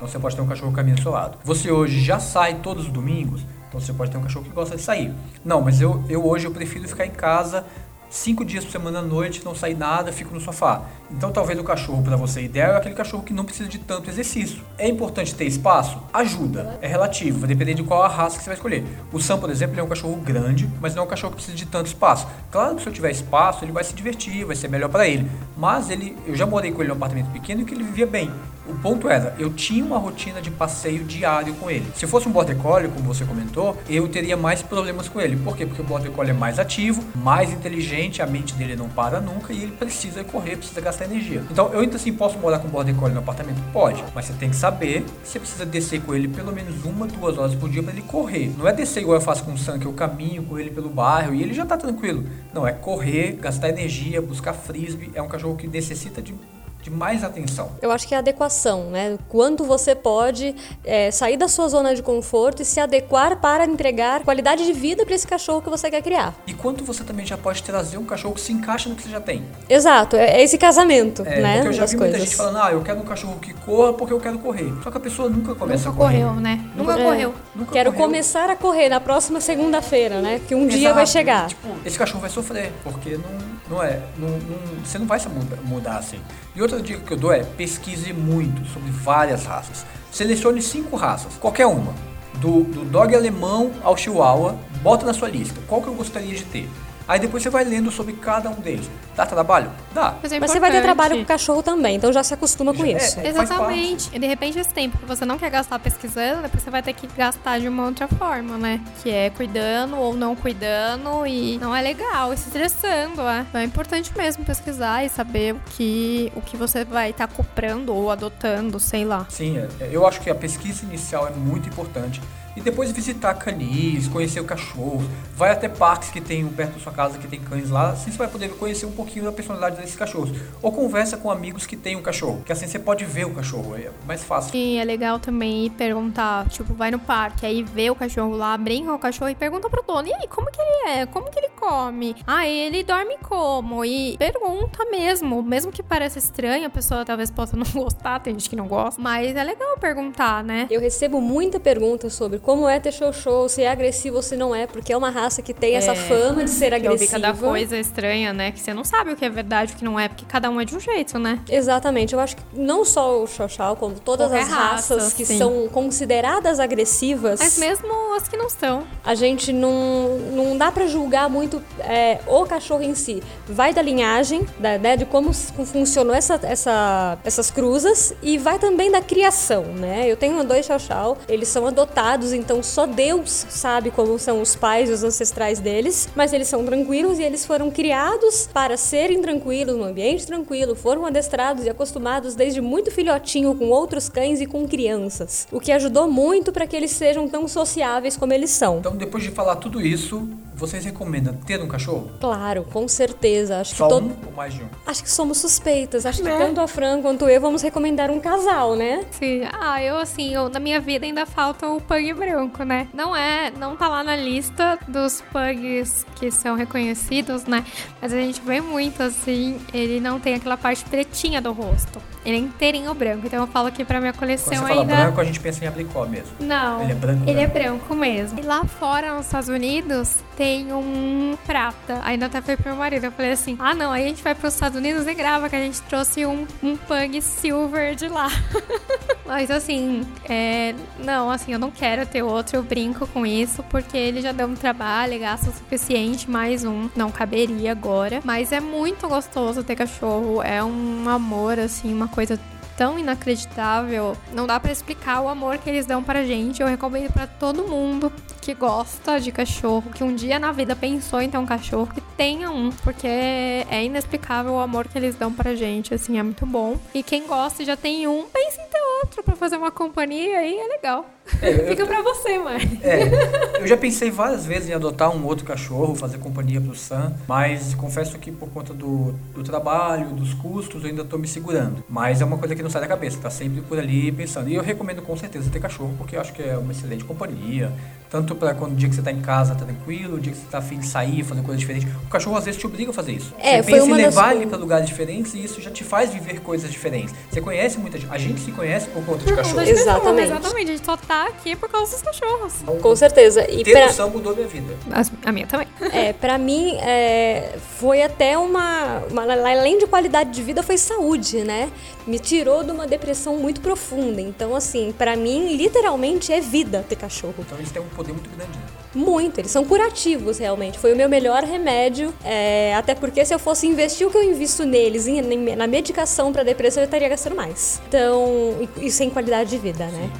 então você pode ter um cachorro do seu lado. Você hoje já sai todos os domingos, então você pode ter um cachorro que gosta de sair. Não, mas eu, eu hoje eu prefiro ficar em casa cinco dias por semana à noite, não sair nada, fico no sofá. Então talvez o cachorro para você ideal é aquele cachorro que não precisa de tanto exercício. É importante ter espaço? Ajuda. É relativo, vai depender de qual a raça que você vai escolher. O Sam, por exemplo, é um cachorro grande, mas não é um cachorro que precisa de tanto espaço. Claro que se eu tiver espaço, ele vai se divertir, vai ser melhor para ele. Mas ele, eu já morei com ele num apartamento pequeno e que ele vivia bem. O ponto era, eu tinha uma rotina de passeio diário com ele. Se fosse um Border Collie, como você comentou, eu teria mais problemas com ele. Por quê? Porque o Border Collie é mais ativo, mais inteligente a mente dele não para nunca e ele precisa correr, precisa gastar energia. Então eu ainda assim posso morar com o Border Collie no apartamento? Pode, mas você tem que saber que você precisa descer com ele pelo menos uma, duas horas por dia para ele correr. Não é descer igual eu faço com o Sam, que eu caminho com ele pelo bairro e ele já tá tranquilo. Não, é correr, gastar energia, buscar frisbee. É um cachorro que necessita de de mais atenção. Eu acho que é a adequação, né? Quanto você pode é, sair da sua zona de conforto e se adequar para entregar qualidade de vida para esse cachorro que você quer criar. E quanto você também já pode trazer um cachorro que se encaixa no que você já tem. Exato, é, é esse casamento, é, né? Porque eu já das vi coisas. muita gente falando, ah, eu quero um cachorro que corra porque eu quero correr. Só que a pessoa nunca começa Nunca a correr. correu, né? Nunca É. correu. Nunca Quero correu. começar a correr na próxima segunda-feira, né? Que um dia Exato. vai chegar. Tipo, esse cachorro vai sofrer, porque não, não é. Não, não- você não vai se mudar, mudar assim. E outra dica que eu dou é pesquise muito sobre várias raças. Selecione cinco raças, qualquer uma. Do, do dog alemão ao chihuahua, bota na sua lista. Qual que eu gostaria de ter? Aí depois você vai lendo sobre cada um deles. Dá trabalho? Dá. Mas, é Mas você vai ter trabalho com o cachorro também, então já se acostuma com É, isso. é. Exatamente. E de repente esse tempo que você não quer gastar pesquisando, depois você vai ter que gastar de uma outra forma, né? Que é cuidando ou não cuidando e não é legal, e se estressando, é. Então é importante mesmo pesquisar e saber o que, o que você vai estar comprando ou adotando, sei lá. Sim, é- é, eu acho que a pesquisa inicial é muito importante. E depois visitar canis, conhecer o cachorro. Vai até parques que tem perto da sua casa que tem cães lá. Assim você vai poder conhecer um pouquinho da personalidade desses cachorros. Ou conversa com amigos que têm um cachorro. Que assim você pode ver o cachorro. É mais fácil. E é legal também ir perguntar, tipo, vai no parque, aí vê o cachorro lá, brinca com o cachorro e pergunta pro dono, e aí, como que ele é? Como que ele come? Ah, ele dorme como? E pergunta mesmo, mesmo que pareça estranho, a pessoa talvez possa não gostar, tem gente que não gosta, mas é legal perguntar, né? Eu recebo muita pergunta sobre como é ter show show, se é agressivo ou se não é, porque é uma raça que tem essa fama de ser agressiva. cada coisa estranha, né? Que você não sabe o que é verdade o que não é, porque cada um é de um jeito, né? Exatamente, eu acho que não só o Chow, como todas Qualquer as raças raça, que sim. são consideradas agressivas, Mas mesmo as que não são. a gente não, não dá pra julgar muito é, o cachorro em si. Vai da linhagem, da, né, de como funcionou essa, essa, essas cruzas e vai também da criação, né? Eu tenho dois Chow, eles são adotados, então só Deus sabe como são os pais e os ancestrais deles, mas eles são tranquilos e eles foram criados para serem tranquilos, num ambiente tranquilo, foram adestrados e acostumados desde muito filhotinho com outros cães e com crianças, o que ajudou muito para que eles sejam tão sociáveis como eles são. Então depois de falar tudo isso, vocês recomendam ter um cachorro? Claro, com certeza. Acho que Só todo... um ou mais de um? Acho que somos suspeitas. Acho Né? que tanto a Fran quanto eu vamos recomendar um casal, né? Sim. Ah, eu assim, eu, na minha vida ainda falta o pug branco, né? Não é, não tá lá na lista dos pugs que são reconhecidos, né? Mas a gente vê muito assim, ele não tem aquela parte pretinha do rosto. Ele é inteirinho branco. Então eu falo que pra minha Quando coleção você fala ainda branco, a gente pensa em abricó mesmo. não. Ele é branco, Ele é branco? branco mesmo. E lá fora, nos Estados Unidos, tem um prata. Ainda até foi pro meu marido. Eu falei assim: ah, não, aí a gente vai pros Estados Unidos e grava que a gente trouxe um, um pug silver de lá. Mas assim, é, não, assim, eu não quero ter outro, eu brinco com isso, porque ele já deu um trabalho, gasta o suficiente, mais um, não caberia agora. Mas é muito gostoso ter cachorro, é um amor, assim, uma coisa tão inacreditável. Não dá pra explicar o amor que eles dão pra gente. Eu recomendo pra todo mundo que gosta de cachorro, que um dia na vida pensou em ter um cachorro, que tenha um, porque é inexplicável o amor que eles dão pra gente, assim, é muito bom. E quem gosta e já tem um, pense em ter outro pra fazer uma companhia aí, é legal. É, eu- Fica pra você, Mari. É, eu já pensei várias vezes em adotar um outro cachorro, fazer companhia pro Sam, mas confesso que por conta do, do trabalho, dos custos, eu ainda tô me segurando. Mas é uma coisa que não sai da cabeça, tá sempre por ali pensando. E eu recomendo com certeza ter cachorro, porque eu acho que é uma excelente companhia. Tanto para quando o dia que você tá em casa tá tranquilo, o dia que você tá afim de sair, fazer coisas diferentes. O cachorro às vezes te obriga a fazer isso. É, você foi pensa em das levar coisas- ele para lugares diferentes e isso já te faz viver coisas diferentes. Você conhece muita gente. A gente se conhece por conta de cachorro. Exatamente. Exatamente, a gente só tá aqui por causa dos cachorros. Com certeza. E Ter pra, noção mudou minha vida. As- A minha também. é, pra mim, é, foi até uma, uma. Além de qualidade de vida, foi saúde, né? Me tirou de uma depressão muito profunda. Então, assim, pra mim, literalmente é vida ter cachorro. Então eles têm um poder muito grande, né? Muito, eles são curativos realmente. Foi o meu melhor remédio. é, até porque se eu fosse investir o que eu invisto neles em- na medicação para depressão, eu estaria gastando mais. Então, e, e sem qualidade de vida, né?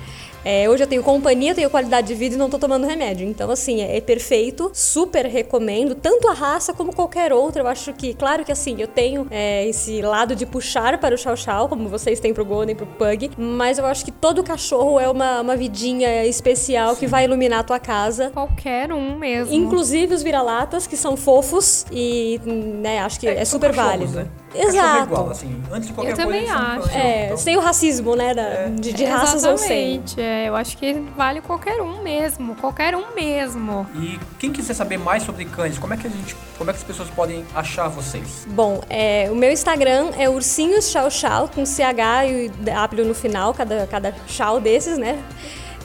É, hoje eu tenho companhia, tenho qualidade de vida e não tô tomando remédio. Então, assim, é, é perfeito, super recomendo, tanto a raça como qualquer outra. Eu acho que, claro que assim, eu tenho é, esse lado de puxar para o Chow Chow, como vocês têm pro Golden, pro Pug, mas eu acho que todo cachorro é uma, uma vidinha especial Sim. que vai iluminar a tua casa. Qualquer um mesmo. Inclusive os vira-latas, que são fofos e, né, acho que é, é super válido. Né? Exato. Igual, assim, antes de qualquer eu também coisa, acho. É, então. sem o racismo, né, da, é. de, de raças ou sem. É, eu acho que vale qualquer um mesmo, qualquer um mesmo. E quem quiser saber mais sobre cães, como é que a gente, como é que as pessoas podem achar vocês? Bom, é, o meu Instagram é ursinhos chau chau com CH e W no final, cada cada chau desses, né?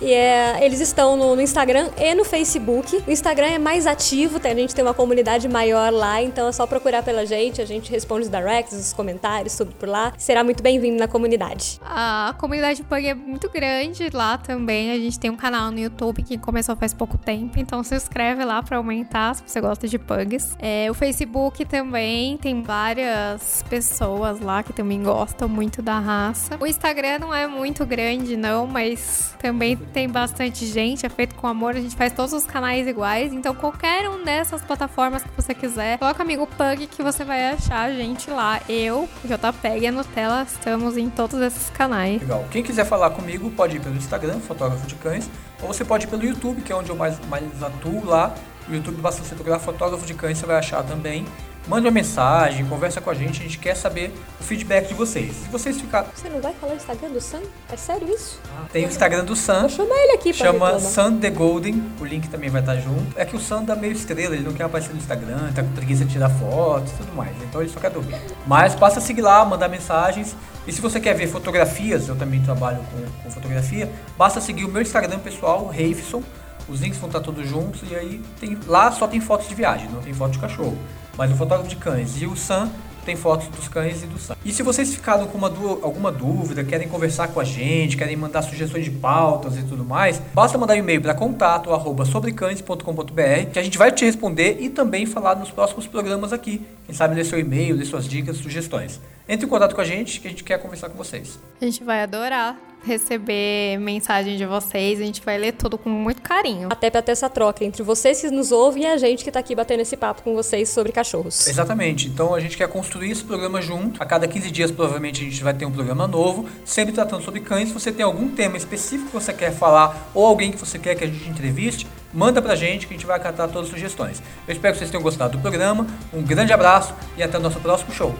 E é, eles estão no, no, Instagram e no Facebook. O Instagram é mais ativo, a gente tem uma comunidade maior lá, então é só procurar pela gente, a gente responde os directs, os comentários, tudo por lá. Será muito bem-vindo na comunidade. A comunidade Pug é muito grande lá também. A gente tem um canal no YouTube que começou faz pouco tempo, então se inscreve lá para aumentar se você gosta de pugs. É, o Facebook também tem várias pessoas lá que também gostam muito da raça. O Instagram não é muito grande, não, mas também tem bastante gente, é feito com amor, a gente faz todos os canais iguais. Então, qualquer um dessas plataformas que você quiser, coloca amigo Pug que você vai achar a gente lá. Eu, JPEG e a Nutella estamos em todos esses canais. Legal. Quem quiser falar comigo, pode ir pelo Instagram, fotógrafo de cães, ou você pode ir pelo YouTube, que é onde eu mais, mais atuo lá. YouTube basta você procurar fotógrafo de cães, você vai achar também. Mande uma mensagem, conversa com a gente, a gente quer saber o feedback de vocês. Se vocês ficarem. Você não vai falar o Instagram do Sam? É sério isso? Ah, tem o Instagram do Sam. Vou chamar ele aqui pra Chama Sam The Golden, o link também vai estar junto. É que o Sam dá meio estrela, ele não quer aparecer no Instagram, tá com preguiça de tirar fotos e tudo mais. Então ele só quer dormir. Mas passa a seguir lá, mandar mensagens. E se você quer ver fotografias, eu também trabalho com, com fotografia, basta seguir o meu Instagram pessoal, Reifson. Os links vão estar todos juntos e aí tem, lá só tem fotos de viagem, não tem foto de cachorro. Mas o fotógrafo de cães e o Sam tem fotos dos cães e do Sam. E se vocês ficaram com uma alguma dúvida, querem conversar com a gente, querem mandar sugestões de pautas e tudo mais, basta mandar um e-mail para contato arroba sobrecães.com.br que a gente vai te responder e também falar nos próximos programas aqui. Quem sabe ler seu e-mail, ler suas dicas, sugestões. Entre em contato com a gente que a gente quer conversar com vocês. A gente vai adorar receber mensagem de vocês. A gente vai ler tudo com muito carinho. Até para ter essa troca entre vocês que nos ouvem e a gente que tá aqui batendo esse papo com vocês sobre cachorros. Exatamente. Então a gente quer construir esse programa junto. A cada 15 dias, provavelmente, a gente vai ter um programa novo, sempre tratando sobre cães. Se você tem algum tema específico que você quer falar ou alguém que você quer que a gente entreviste, manda pra gente que a gente vai acatar todas as sugestões. Eu espero que vocês tenham gostado do programa. Um grande abraço e até o nosso próximo show.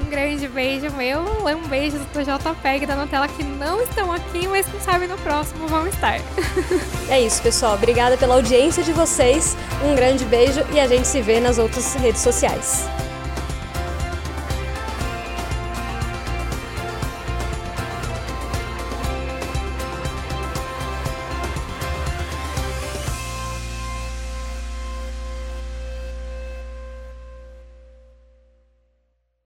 Um grande beijo meu, um beijo do JPEG da Nutella que não estão aqui, mas quem sabe no próximo vão estar. é isso, pessoal. Obrigada pela audiência de vocês. Um grande beijo e a gente se vê nas outras redes sociais.